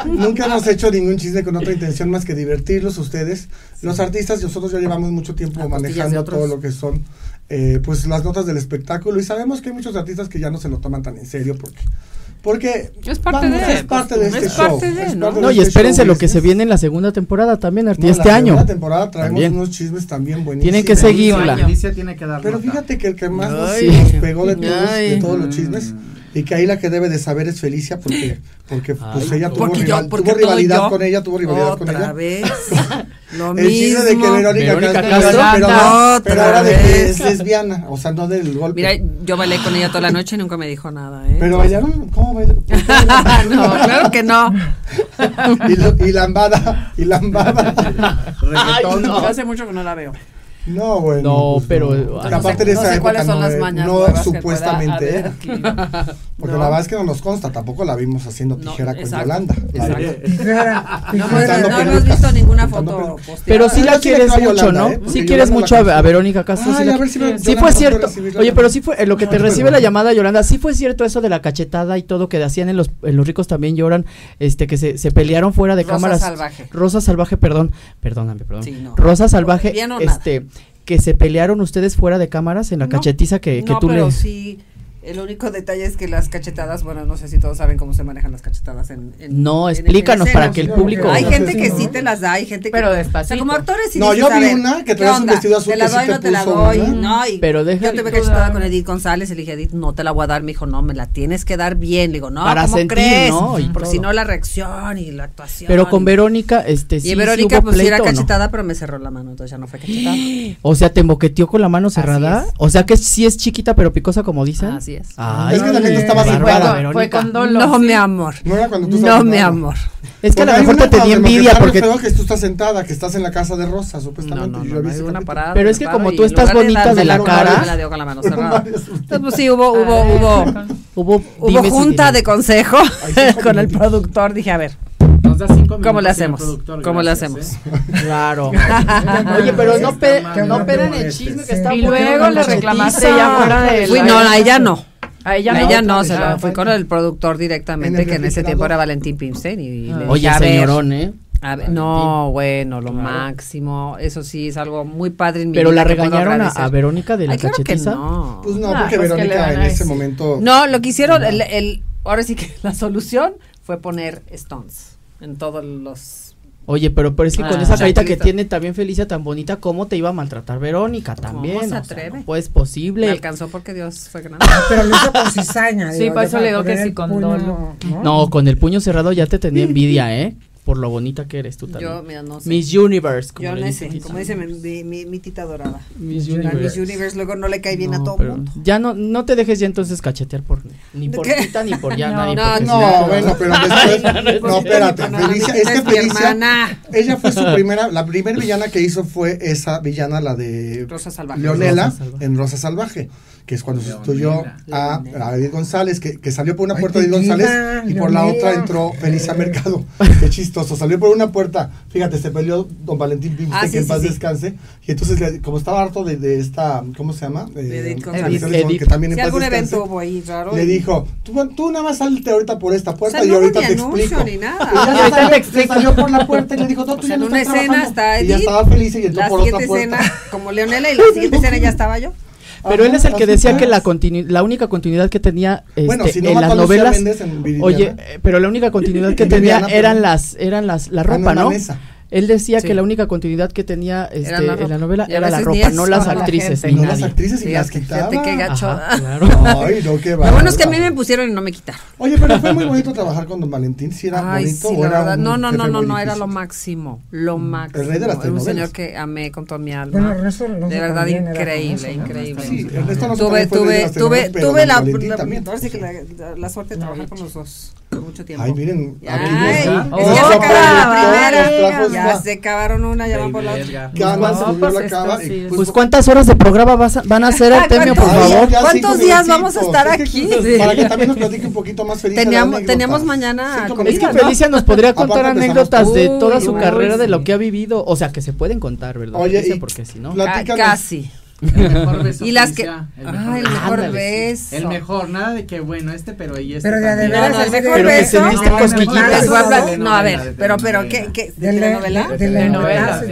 Speaker 1: nunca hemos hecho ningún chisme con otra intención más que divertirlos ustedes. Los artistas, nosotros ya llevamos mucho tiempo
Speaker 3: A
Speaker 1: manejando todo lo que son eh, pues las notas del espectáculo y sabemos que hay muchos artistas que ya no se lo toman tan en serio porque porque
Speaker 3: Es parte
Speaker 1: vamos,
Speaker 3: de,
Speaker 1: es parte de
Speaker 3: es
Speaker 1: este
Speaker 3: parte
Speaker 1: show.
Speaker 3: de,
Speaker 1: es
Speaker 3: ¿no?
Speaker 1: parte de
Speaker 5: No, y
Speaker 1: este
Speaker 5: espérense
Speaker 1: show
Speaker 5: lo que se viene en la segunda temporada también,
Speaker 1: No,
Speaker 5: Arti,
Speaker 1: la
Speaker 5: este
Speaker 1: segunda
Speaker 5: año.
Speaker 1: temporada traemos
Speaker 5: También.
Speaker 1: unos chismes también buenísimos.
Speaker 5: Tienen que seguirla.
Speaker 12: Alicia tiene que dar
Speaker 1: Pero fíjate que el que más nos,
Speaker 3: Ay.
Speaker 1: pegó de todos,
Speaker 3: Ay.
Speaker 1: de todos los chismes y que ahí la que debe de saber es Felicia porque porque pues ella tuvo,
Speaker 3: Porque yo,
Speaker 1: rival-
Speaker 3: porque
Speaker 1: tuvo rivalidad
Speaker 3: yo.
Speaker 1: con ella, tuvo rivalidad con
Speaker 3: Otra
Speaker 1: ella.
Speaker 3: vez. Lo
Speaker 1: El chisme de que
Speaker 3: mismo.
Speaker 1: Verónica,
Speaker 5: Verónica
Speaker 1: Castro,
Speaker 5: Castro.
Speaker 1: pero,
Speaker 3: Otra
Speaker 1: pero ahora de que
Speaker 3: vez.
Speaker 1: es lesbiana, o sea, no del golpe.
Speaker 3: Mira, yo bailé con ella toda la noche y nunca me dijo nada, ¿eh?
Speaker 1: pero bailaron, ¿cómo bailaron?
Speaker 3: no, claro que no.
Speaker 1: y, lo- y lambada, y lambada.
Speaker 5: Ay, no.
Speaker 3: Hace mucho que no la veo.
Speaker 1: No, bueno.
Speaker 5: No,
Speaker 1: pues
Speaker 5: pero. Aparte
Speaker 3: no ah,
Speaker 1: de esa
Speaker 3: las mañas
Speaker 1: no supuestamente. Porque la verdad es que no nos consta, tampoco la vimos haciendo tijera con Yolanda.
Speaker 3: Exacto.
Speaker 2: Tijera,
Speaker 3: no, no, hemos visto ninguna foto posteada.
Speaker 5: Pero sí la
Speaker 1: ¿eh?
Speaker 5: quieres mucho, ¿no? Sí quieres mucho a Verónica Castro. Sí fue cierto. Oye, pero sí fue lo que ah,
Speaker 1: te
Speaker 5: recibe la llamada Yolanda, sí fue cierto eso de la cachetada y todo que hacían en los en los ricos también lloran, este que se, se pelearon fuera de cámaras.
Speaker 3: Rosa Salvaje.
Speaker 5: Rosa Salvaje, perdón. Perdóname, perdón. Rosa Salvaje este que se pelearon ustedes fuera de cámaras en la cachetiza que, que tú
Speaker 3: pero
Speaker 5: le...
Speaker 3: El único detalle es que las cachetadas, bueno, no sé si todos saben cómo se manejan las cachetadas en. en
Speaker 5: no,
Speaker 3: en
Speaker 5: explícanos
Speaker 3: el
Speaker 5: para que el público.
Speaker 3: Hay gente que sí te las da, hay gente que.
Speaker 4: Pero despacito.
Speaker 3: O sea, como actores
Speaker 1: No, yo vi una que traes un vestido azul.
Speaker 3: Te la doy,
Speaker 1: que sí
Speaker 3: no
Speaker 1: te,
Speaker 3: te la doy.
Speaker 1: Una.
Speaker 3: No, y
Speaker 5: Pero
Speaker 3: Yo tuve cachetada con Edith González y le dije, Edith, no te la voy a dar. Me dijo, no, me la tienes que dar bien. Le digo, no,
Speaker 5: para
Speaker 3: ¿cómo
Speaker 5: sentir,
Speaker 3: crees?
Speaker 5: ¿no? Y
Speaker 3: Porque si no, la reacción y la actuación.
Speaker 5: Pero con Verónica, este sí.
Speaker 3: Y Verónica, sí
Speaker 5: hubo
Speaker 3: pues
Speaker 5: pleito, era
Speaker 3: cachetada, pero me cerró la mano, entonces ya no fue cachetada.
Speaker 5: O sea, te moqueteó con la mano cerrada. O sea que sí es chiquita, pero picosa, como dicen.
Speaker 3: Así es.
Speaker 5: Ah,
Speaker 1: es que también tú estabas
Speaker 5: fue,
Speaker 4: fue con dolor.
Speaker 3: No, mi amor.
Speaker 1: No era cuando tú estabas
Speaker 3: No,
Speaker 1: mi
Speaker 3: amor.
Speaker 5: Es que a lo mejor te tenía envidia porque.
Speaker 1: Feo que tú estás sentada, que estás en la casa de Rosa, supuestamente.
Speaker 3: No, no,
Speaker 1: yo
Speaker 3: no, no una parada,
Speaker 5: Pero es que como tú estás bonita de la cara.
Speaker 3: la dio con la mano cerrada. Entonces, pues sí, hubo, hubo, ah.
Speaker 5: hubo,
Speaker 3: hubo junta de consejo con el productor. Dije, a ver,
Speaker 12: nos da cinco minutos.
Speaker 3: ¿Cómo
Speaker 12: le
Speaker 3: hacemos? ¿Cómo le hacemos?
Speaker 5: Claro. Oye, pero no, pe no pedan el chisme que está
Speaker 4: Y luego le reclamaste ya fuera de.
Speaker 3: No, a ella no.
Speaker 4: A ella, no,
Speaker 3: ella no, se lo
Speaker 4: fue
Speaker 3: con el productor directamente, que en ese tiempo era Valentín Pimstein. Y, ah.
Speaker 5: Oye, señorón, ¿eh?
Speaker 3: A ver, no, bueno, lo máximo. Eso sí, es algo muy padre. En mi
Speaker 5: Pero la regañaron a, Verónica de la
Speaker 3: Ay,
Speaker 5: cachetiza.
Speaker 1: Pues no, porque
Speaker 4: pues
Speaker 1: Verónica en ese momento.
Speaker 3: No, lo que hicieron, el, el, ahora sí que la solución fue poner Stones en todos los
Speaker 5: Oye, pero, pero es que
Speaker 3: ah, con
Speaker 5: esa carita que tiene también Felicia tan bonita, ¿cómo te iba a maltratar Verónica también?
Speaker 3: ¿Cómo se atreve?
Speaker 5: O sea, no, pues posible.
Speaker 3: Me alcanzó porque Dios fue grande.
Speaker 2: Ah, pero lo hizo con cizaña.
Speaker 4: sí,
Speaker 2: digo,
Speaker 4: por eso le digo que sí, con
Speaker 2: puño, ¿no?
Speaker 5: ¿no? con el puño cerrado ya te tenía envidia, ¿eh? por lo bonita que eres tú también.
Speaker 3: Yo, mira, no sé.
Speaker 5: Miss Universe, como,
Speaker 3: yo
Speaker 5: le dice,
Speaker 3: sé, como dice mi, mi, mi, tita dorada.
Speaker 5: Miss
Speaker 3: Universe. Miss
Speaker 5: Universe
Speaker 3: luego no le cae bien
Speaker 5: no, a
Speaker 3: todo
Speaker 5: pero,
Speaker 3: mundo.
Speaker 5: Ya no, no te dejes ya entonces cachetear por ni por
Speaker 3: ¿Qué?
Speaker 5: tita ni por ya
Speaker 4: no,
Speaker 5: nadie.
Speaker 3: No,
Speaker 1: no,
Speaker 5: no,
Speaker 1: bueno, pero después, no, espérate, Felicia, es que Felicia, ella fue su primera, la primera villana que hizo fue esa villana, la de
Speaker 3: Rosa Salvaje.
Speaker 1: Leonela
Speaker 5: Rosa Salvaje.
Speaker 1: en Rosa Salvaje que es cuando sustituyó a, a David González, que, que salió por una puerta Ay,
Speaker 2: David
Speaker 1: González y por la otra entró Felicia Mercado. Qué chistoso, salió por una puerta. Fíjate, se peleó don Valentín Pimste,
Speaker 3: ah, sí,
Speaker 1: que en paz
Speaker 3: sí.
Speaker 1: descanse. Y entonces, como estaba harto de, de esta, ¿cómo se llama? Eh,
Speaker 3: Edith Edith,
Speaker 5: Edith.
Speaker 1: que también en paz
Speaker 3: algún
Speaker 1: descanse,
Speaker 3: evento hubo ahí raro.
Speaker 1: Le dijo, tú, tú nada más salte ahorita por esta puerta o
Speaker 3: sea,
Speaker 1: y
Speaker 3: no
Speaker 1: ahorita te explico.
Speaker 3: Ni nada.
Speaker 1: Y
Speaker 4: ya
Speaker 1: salió, te
Speaker 4: explico.
Speaker 1: salió por la puerta y le dijo, no, tú
Speaker 3: o sea,
Speaker 1: ya
Speaker 3: pues
Speaker 1: no
Speaker 3: una
Speaker 1: estás
Speaker 3: escena
Speaker 1: trabajando.
Speaker 3: Está Edith,
Speaker 1: y ya estaba feliz y entró por otra puerta.
Speaker 3: Escena, como Leonela y la siguiente escena ya estaba yo.
Speaker 5: Pero él es el que decía que la, la única continuidad que tenía este,
Speaker 1: bueno, si no
Speaker 5: en las novelas.
Speaker 1: En
Speaker 5: oye, eh, pero la única continuidad que tenía eran las, eran las, la ropa, ¿no?
Speaker 1: Mesa.
Speaker 5: Él decía
Speaker 3: sí.
Speaker 5: que la única continuidad que tenía este, en la novela era la ropa, no las actrices. Ni
Speaker 1: no las actrices y las quitaban.
Speaker 3: Fíjate qué gacho.
Speaker 5: Ajá, claro.
Speaker 1: Ay, no, qué
Speaker 3: Lo bueno es que a mí me pusieron y no me quitaron.
Speaker 1: Oye, pero fue muy bonito trabajar con Don Valentín. Si era
Speaker 3: Ay,
Speaker 1: bonito
Speaker 3: sí,
Speaker 1: o era un
Speaker 3: No, no, no, no, no, era lo máximo. Lo máximo.
Speaker 1: El rey de las
Speaker 3: Era un señor que amé con toda mi alma.
Speaker 2: Bueno, Ernesto
Speaker 3: de verdad, increíble, increíble.
Speaker 1: Sí, Ernesto no
Speaker 3: tuve, tuve, tuve, tuve la, la suerte de trabajar con los dos. Mucho tiempo.
Speaker 1: Ay, miren.
Speaker 3: Ay,
Speaker 1: esa
Speaker 3: fue oh, la primera. Ya se acabaron una, ya van por la otra.
Speaker 4: No, pues,
Speaker 1: este,
Speaker 4: pues,
Speaker 5: pues, cuántas horas de programa vas a, van a hacer ah, el
Speaker 3: premio,
Speaker 1: por
Speaker 5: favor.
Speaker 3: ¿Cuántos días vamos a estar aquí?
Speaker 1: Para que también nos platique un poquito más Felicia.
Speaker 3: Teníamos, teníamos mañana.
Speaker 5: Es que Felicia nos podría contar anécdotas de toda su carrera, de lo que ha vivido. O sea, que se pueden contar, ¿verdad?
Speaker 1: Oye,
Speaker 5: porque si no.
Speaker 3: Casi. Y las que.
Speaker 12: el mejor, beso. El mejor nada de que bueno, este, pero ahí este.
Speaker 2: Pero de,
Speaker 3: de el mejor
Speaker 5: pero
Speaker 12: No,
Speaker 3: a ver, pero, pero, ¿qué? ¿De telenovela?
Speaker 2: De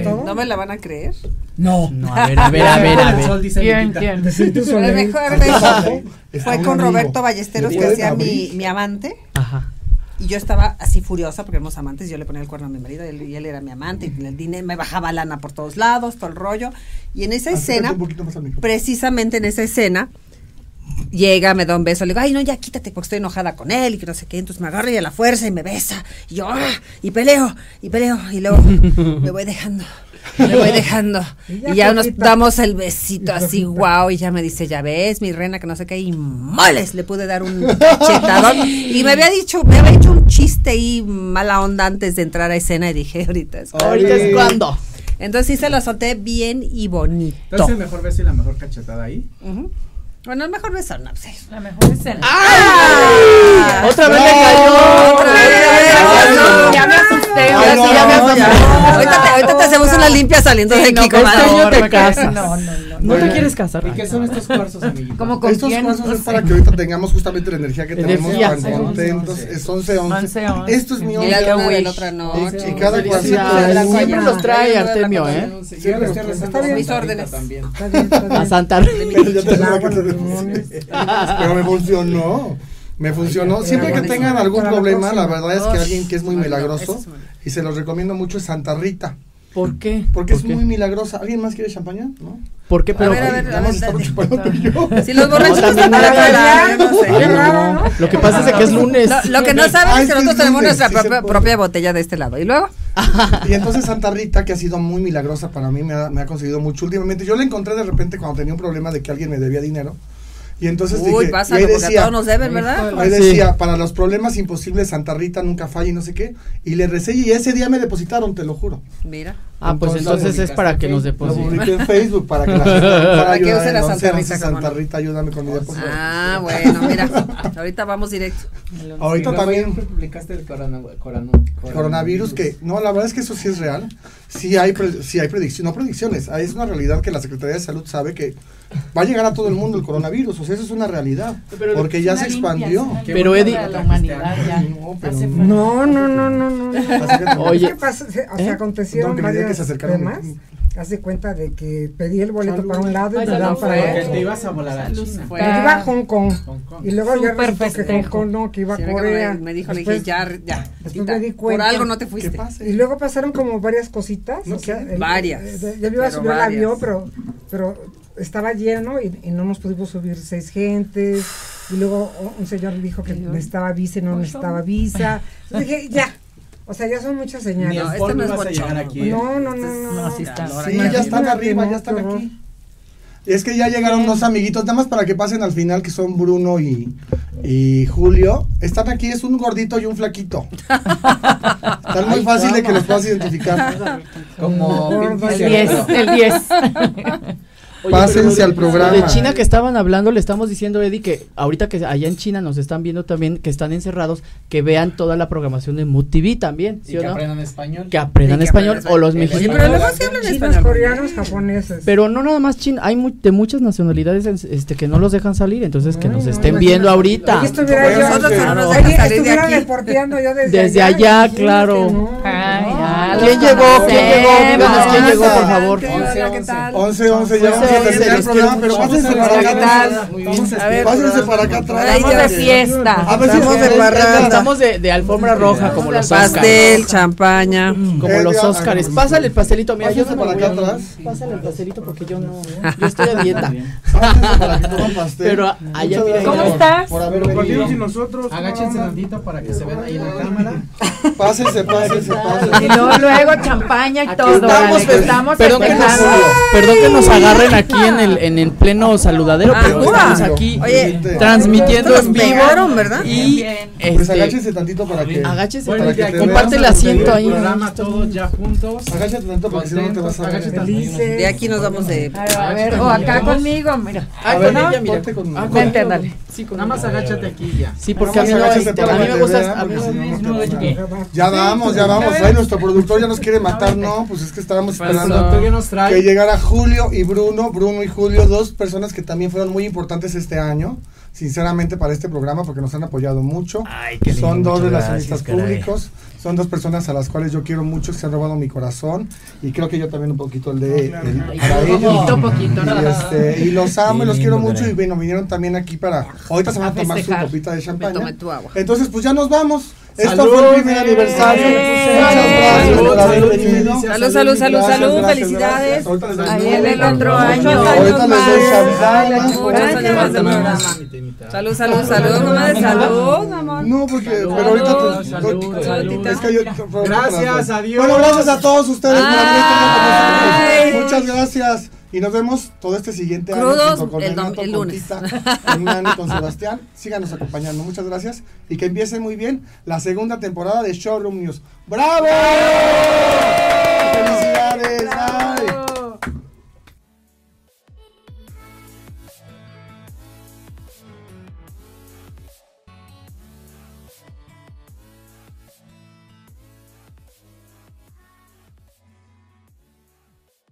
Speaker 3: ¿No me la van a creer?
Speaker 2: No.
Speaker 5: No, a ver, a ver, a ver.
Speaker 12: El
Speaker 3: mejor beso fue con Roberto Ballesteros, que hacía mi amante. Y yo estaba así furiosa porque éramos amantes. Yo le ponía el cuerno a mi marido y él, y él era mi amante. Y el dinero me bajaba lana por todos lados, todo el rollo. Y en esa escena, precisamente en esa escena, llega, me da un beso, le digo, ay, no, ya quítate porque estoy enojada con él y que no sé qué. Entonces me agarra y a la fuerza y me besa. Y yo, ¡ah! y peleo, y peleo. Y luego me voy dejando, me voy dejando.
Speaker 2: Y
Speaker 3: Y
Speaker 2: ya
Speaker 3: nos damos el besito así, wow. Y ya me dice, ya ves, mi reina, que no sé qué. Y moles, le pude dar un cachetadón. Y me había dicho, me había hecho un chiste y mala onda antes de entrar a escena. Y dije, ahorita es cuando".
Speaker 5: Ahorita es cuando.
Speaker 3: Entonces sí se lo solté bien y bonito.
Speaker 12: Entonces el mejor beso y la mejor cachetada ahí.
Speaker 3: Ujú. Bueno, el mejor beso, no sé.
Speaker 4: La mejor escena.
Speaker 3: ¡Ah!
Speaker 5: Otra vez le cayó.
Speaker 3: Otra vez le cayó. Ahorita te, hacemos una limpia saliendo de aquí,
Speaker 5: no, este
Speaker 3: comadre.
Speaker 5: año te casas.
Speaker 4: No, no, no.
Speaker 5: ¿No te quieres casar?
Speaker 12: ¿Y qué son estos cuarzos, amiguitos?
Speaker 4: Como con
Speaker 1: Estos
Speaker 4: no
Speaker 1: es para que ahorita tengamos justamente la energía que tenemos tan contentos. Es 11 11.
Speaker 4: 11, 11.
Speaker 1: Esto es mi
Speaker 3: Y
Speaker 1: 11.
Speaker 3: la otra noche.
Speaker 1: Y cada luna.
Speaker 5: Siempre los trae Artemio, ¿eh?
Speaker 12: Le estoy rezando
Speaker 2: Está
Speaker 3: Mis órdenes.
Speaker 5: A Santa.
Speaker 1: Pero me funcionó. Me funcionó. Siempre que tengan algún problema, la verdad es que alguien que es muy milagroso, y se los recomiendo mucho, es Santa Rita.
Speaker 5: ¿Por qué?
Speaker 1: Porque es muy milagrosa. ¿Alguien más quiere champaña? ¿No?
Speaker 5: ¿Por qué? Pero
Speaker 3: ver, a ver,
Speaker 1: chupando tú y yo.
Speaker 3: Si los borrachos
Speaker 5: No,
Speaker 3: están
Speaker 5: no.
Speaker 3: para sé.
Speaker 5: No. Lo que pasa es que es lunes.
Speaker 3: Lo, lo que no saben es que nosotros tenemos nuestra
Speaker 1: sí
Speaker 3: propia, propia botella de este lado. Y luego,
Speaker 1: Y entonces Santa Rita, que ha sido muy milagrosa para mí, me ha, me ha conseguido mucho últimamente. Yo la encontré de repente cuando tenía un problema de que alguien me debía dinero. Y entonces
Speaker 3: uy,
Speaker 1: dije, y
Speaker 3: pásalo,
Speaker 1: ahí
Speaker 3: porque a
Speaker 1: decía,
Speaker 3: todos nos deben, ¿verdad?
Speaker 1: ahí
Speaker 5: Sí.
Speaker 1: decía, para los problemas imposibles Santa Rita nunca falla y no sé qué. Y le recé y ese día me depositaron, te lo juro.
Speaker 3: Mira.
Speaker 5: Ah, pues
Speaker 1: Entonces,
Speaker 5: es para que nos
Speaker 1: Lo
Speaker 5: depositen.
Speaker 1: publiqué en Facebook para que la gente para
Speaker 3: Para que
Speaker 1: ayudar
Speaker 3: use
Speaker 1: en
Speaker 3: la
Speaker 1: 11,
Speaker 3: Santa
Speaker 1: 11,
Speaker 3: Rita,
Speaker 1: Santa
Speaker 3: no.
Speaker 1: Rita, ayúdame con mi depósito.
Speaker 3: Ah, bueno, mira. Ahorita vamos directo.
Speaker 1: Ahorita
Speaker 12: Y
Speaker 1: también
Speaker 12: publicaste el corona, corona-
Speaker 1: coronavirus que no la verdad es que eso sí es real sí hay pre- sí hay predicciones no predicciones es una realidad que la Secretaría de Salud sabe que va a llegar a todo el mundo el coronavirus o sea eso es una realidad porque ya se expandió
Speaker 5: Pero Eddie-
Speaker 4: la humanidad ya.
Speaker 1: No, pero no.
Speaker 2: No, no, no, no,
Speaker 5: Oye.
Speaker 2: ¿Qué pasa? Se- O sea,
Speaker 5: ¿Eh?
Speaker 2: acontecieron
Speaker 1: No, que se acercaron.
Speaker 2: temas. Haz de cuenta de que pedí el boleto
Speaker 1: Salud.
Speaker 2: para un lado y
Speaker 5: Ay,
Speaker 2: me dan para otro.
Speaker 12: te ibas a volar a China.
Speaker 2: Pero iba a Hong Kong.
Speaker 12: Hong Kong.
Speaker 2: Y luego ya resultó que Hong. Kong no, que iba a Corea.
Speaker 3: me, dijo, le dije, ya, ya.
Speaker 2: después me di
Speaker 3: por
Speaker 2: cuenta
Speaker 3: algo no te
Speaker 1: ¿Qué
Speaker 3: fuiste.
Speaker 1: pasa?
Speaker 2: Y luego pasaron como varias cositas.
Speaker 1: No
Speaker 2: o sea,
Speaker 1: sé.
Speaker 2: el-
Speaker 3: Varias,
Speaker 2: eh, ya me iba a subir al avión, pero, pero estaba lleno y, y no nos pudimos subir seis gentes. Y luego un señor dijo que necesitaba visa y no necesitaba visa. Entonces dije, ya. O sea, ya son muchas señales.
Speaker 3: No, este no es
Speaker 12: a aquí. ¿eh?
Speaker 2: No, no, no, no.
Speaker 4: No, sí está.
Speaker 1: Sí, ya están arriba, ya están aquí. Es que ya llegaron dos amiguitos, nada más para que pasen al final, que son Bruno y, y Julio. Están aquí, es un gordito y un flaquito. Están muy fácil de que los puedas identificar.
Speaker 12: Como
Speaker 2: el
Speaker 4: El 10,
Speaker 12: Cerebro.
Speaker 4: el 10.
Speaker 5: Oye,
Speaker 1: Pásense al programa.
Speaker 5: De China que estaban hablando, le estamos diciendo, Eddie, que ahorita que allá en China nos están viendo también, que están encerrados, que vean toda la programación de Mood TV también,
Speaker 12: Y
Speaker 5: ¿sí o
Speaker 12: que
Speaker 5: no?
Speaker 12: aprendan español.
Speaker 5: Que aprendan
Speaker 3: Y que
Speaker 5: español
Speaker 3: aprendan
Speaker 5: o los mexicanos.
Speaker 3: Oye, pero luego sí hablan
Speaker 2: Chinos,
Speaker 3: español.
Speaker 2: coreanos, japoneses.
Speaker 5: Pero no nada más China, hay mu- de muchas nacionalidades en- este que no los dejan salir, entonces que
Speaker 2: Ay,
Speaker 5: nos
Speaker 2: no,
Speaker 5: estén
Speaker 2: no,
Speaker 5: viendo
Speaker 2: no,
Speaker 5: ahorita.
Speaker 2: Estuviera yo. estuviera reporteando yo desde,
Speaker 5: Desde allá, claro.
Speaker 2: no.
Speaker 4: Ay, ya,
Speaker 5: ¿Quién llegó? ¿Quién llegó? Díganos quién llegó, por favor.
Speaker 3: Hola, ¿qué tal?
Speaker 1: 11, 11, ya vamos a
Speaker 5: quiero
Speaker 1: pero pásense para
Speaker 3: ¿qué
Speaker 1: acá atrás. Pásense para acá atrás.
Speaker 4: Estamos de fiesta.
Speaker 1: A ver si
Speaker 3: Estamos de parranda.
Speaker 5: Estamos de, alfombra roja, como los
Speaker 3: Pastel,
Speaker 5: Oscars.
Speaker 3: champaña.
Speaker 5: Como
Speaker 1: Eh,
Speaker 5: los Oscars. Pásale el pastelito, mira, yo
Speaker 1: Pásense para acá atrás.
Speaker 5: Pásale el pastelito porque yo no. Yo estoy a dieta.
Speaker 1: Pásense para que pastel.
Speaker 5: Pero allá, mira,
Speaker 4: ¿Cómo estás?
Speaker 1: Por haber venido.
Speaker 12: nosotros. Agáchense tantito para que se vean ahí en la cámara.
Speaker 1: Pásense, pásense, pásense.
Speaker 4: Y luego, luego champaña y todo.
Speaker 5: estamos, pero-
Speaker 4: estamos
Speaker 5: perdón, que nos, perdón que nos agarren aquí en el, en el pleno saludadero,
Speaker 3: Ah,
Speaker 5: estamos aquí
Speaker 3: Oye,
Speaker 5: transmitiendo en vivo.
Speaker 3: pegaron, ¿verdad?
Speaker 5: Y
Speaker 4: Bien.
Speaker 1: Pues
Speaker 5: este,
Speaker 1: agáchense tantito para que.
Speaker 5: agáchese,
Speaker 1: para que te
Speaker 5: comparte el asiento ahí.
Speaker 12: El programa todos ya juntos.
Speaker 1: Agáchate tanto porque si no no te vas a ver.
Speaker 3: De aquí nos vamos de.
Speaker 4: A ver, ver, o acá conmigo, mira.
Speaker 5: Ah, con ella, mira. Ah, con
Speaker 4: Vente,
Speaker 5: ella.
Speaker 4: dale.
Speaker 5: Sí, con
Speaker 12: Nada más agáchate aquí ya.
Speaker 5: Sí, porque a mí,
Speaker 1: para que
Speaker 5: me gusta.
Speaker 1: Ya vamos, ya vamos. Ay, nuestro productor ya nos quiere matar, no, pues es que estábamos esperando
Speaker 12: que
Speaker 1: que llegara Julio y Bruno, Bruno y Julio, dos personas que también fueron muy importantes este año, sinceramente para este programa porque nos han apoyado mucho.
Speaker 13: Ay, qué lindo,
Speaker 1: son dos relacionistas
Speaker 13: gracias, caray.
Speaker 1: públicos, son dos personas a las cuales yo quiero mucho, que se han robado mi corazón y creo que yo también un poquito el de el- para ellos.
Speaker 4: Poquito, poquito,
Speaker 1: Y, este, y los amo y los quiero mucho
Speaker 13: caray.
Speaker 1: y bueno, vinieron también aquí para ahorita se van a
Speaker 4: A
Speaker 1: tomar su copita de champaña.
Speaker 3: tomé tu agua.
Speaker 1: Entonces, pues ya nos vamos. Esto fue el primer aniversario. Muchas gracias
Speaker 12: Salud, salud.
Speaker 3: Salud, salud, felicidades.
Speaker 4: en el otro año.
Speaker 1: Ahorita les doy
Speaker 3: de programa. Salud, salud, salud, comadre, salud, amor.
Speaker 1: No, porque, pero ahorita te,
Speaker 12: salud, salud.
Speaker 1: Es que yo,
Speaker 12: Gracias, adiós.
Speaker 1: Bueno, gracias a todos ustedes. Muchas gracias. Y nos vemos todo este siguiente año
Speaker 3: Crudos
Speaker 1: junto con
Speaker 3: el
Speaker 1: Renato,
Speaker 3: el
Speaker 1: con
Speaker 3: lunes.
Speaker 1: Tita, con Nani, con Sebastián. Síganos acompañando. Muchas gracias. Y que empiece muy bien la segunda temporada de Showroom News. ¡Bravo!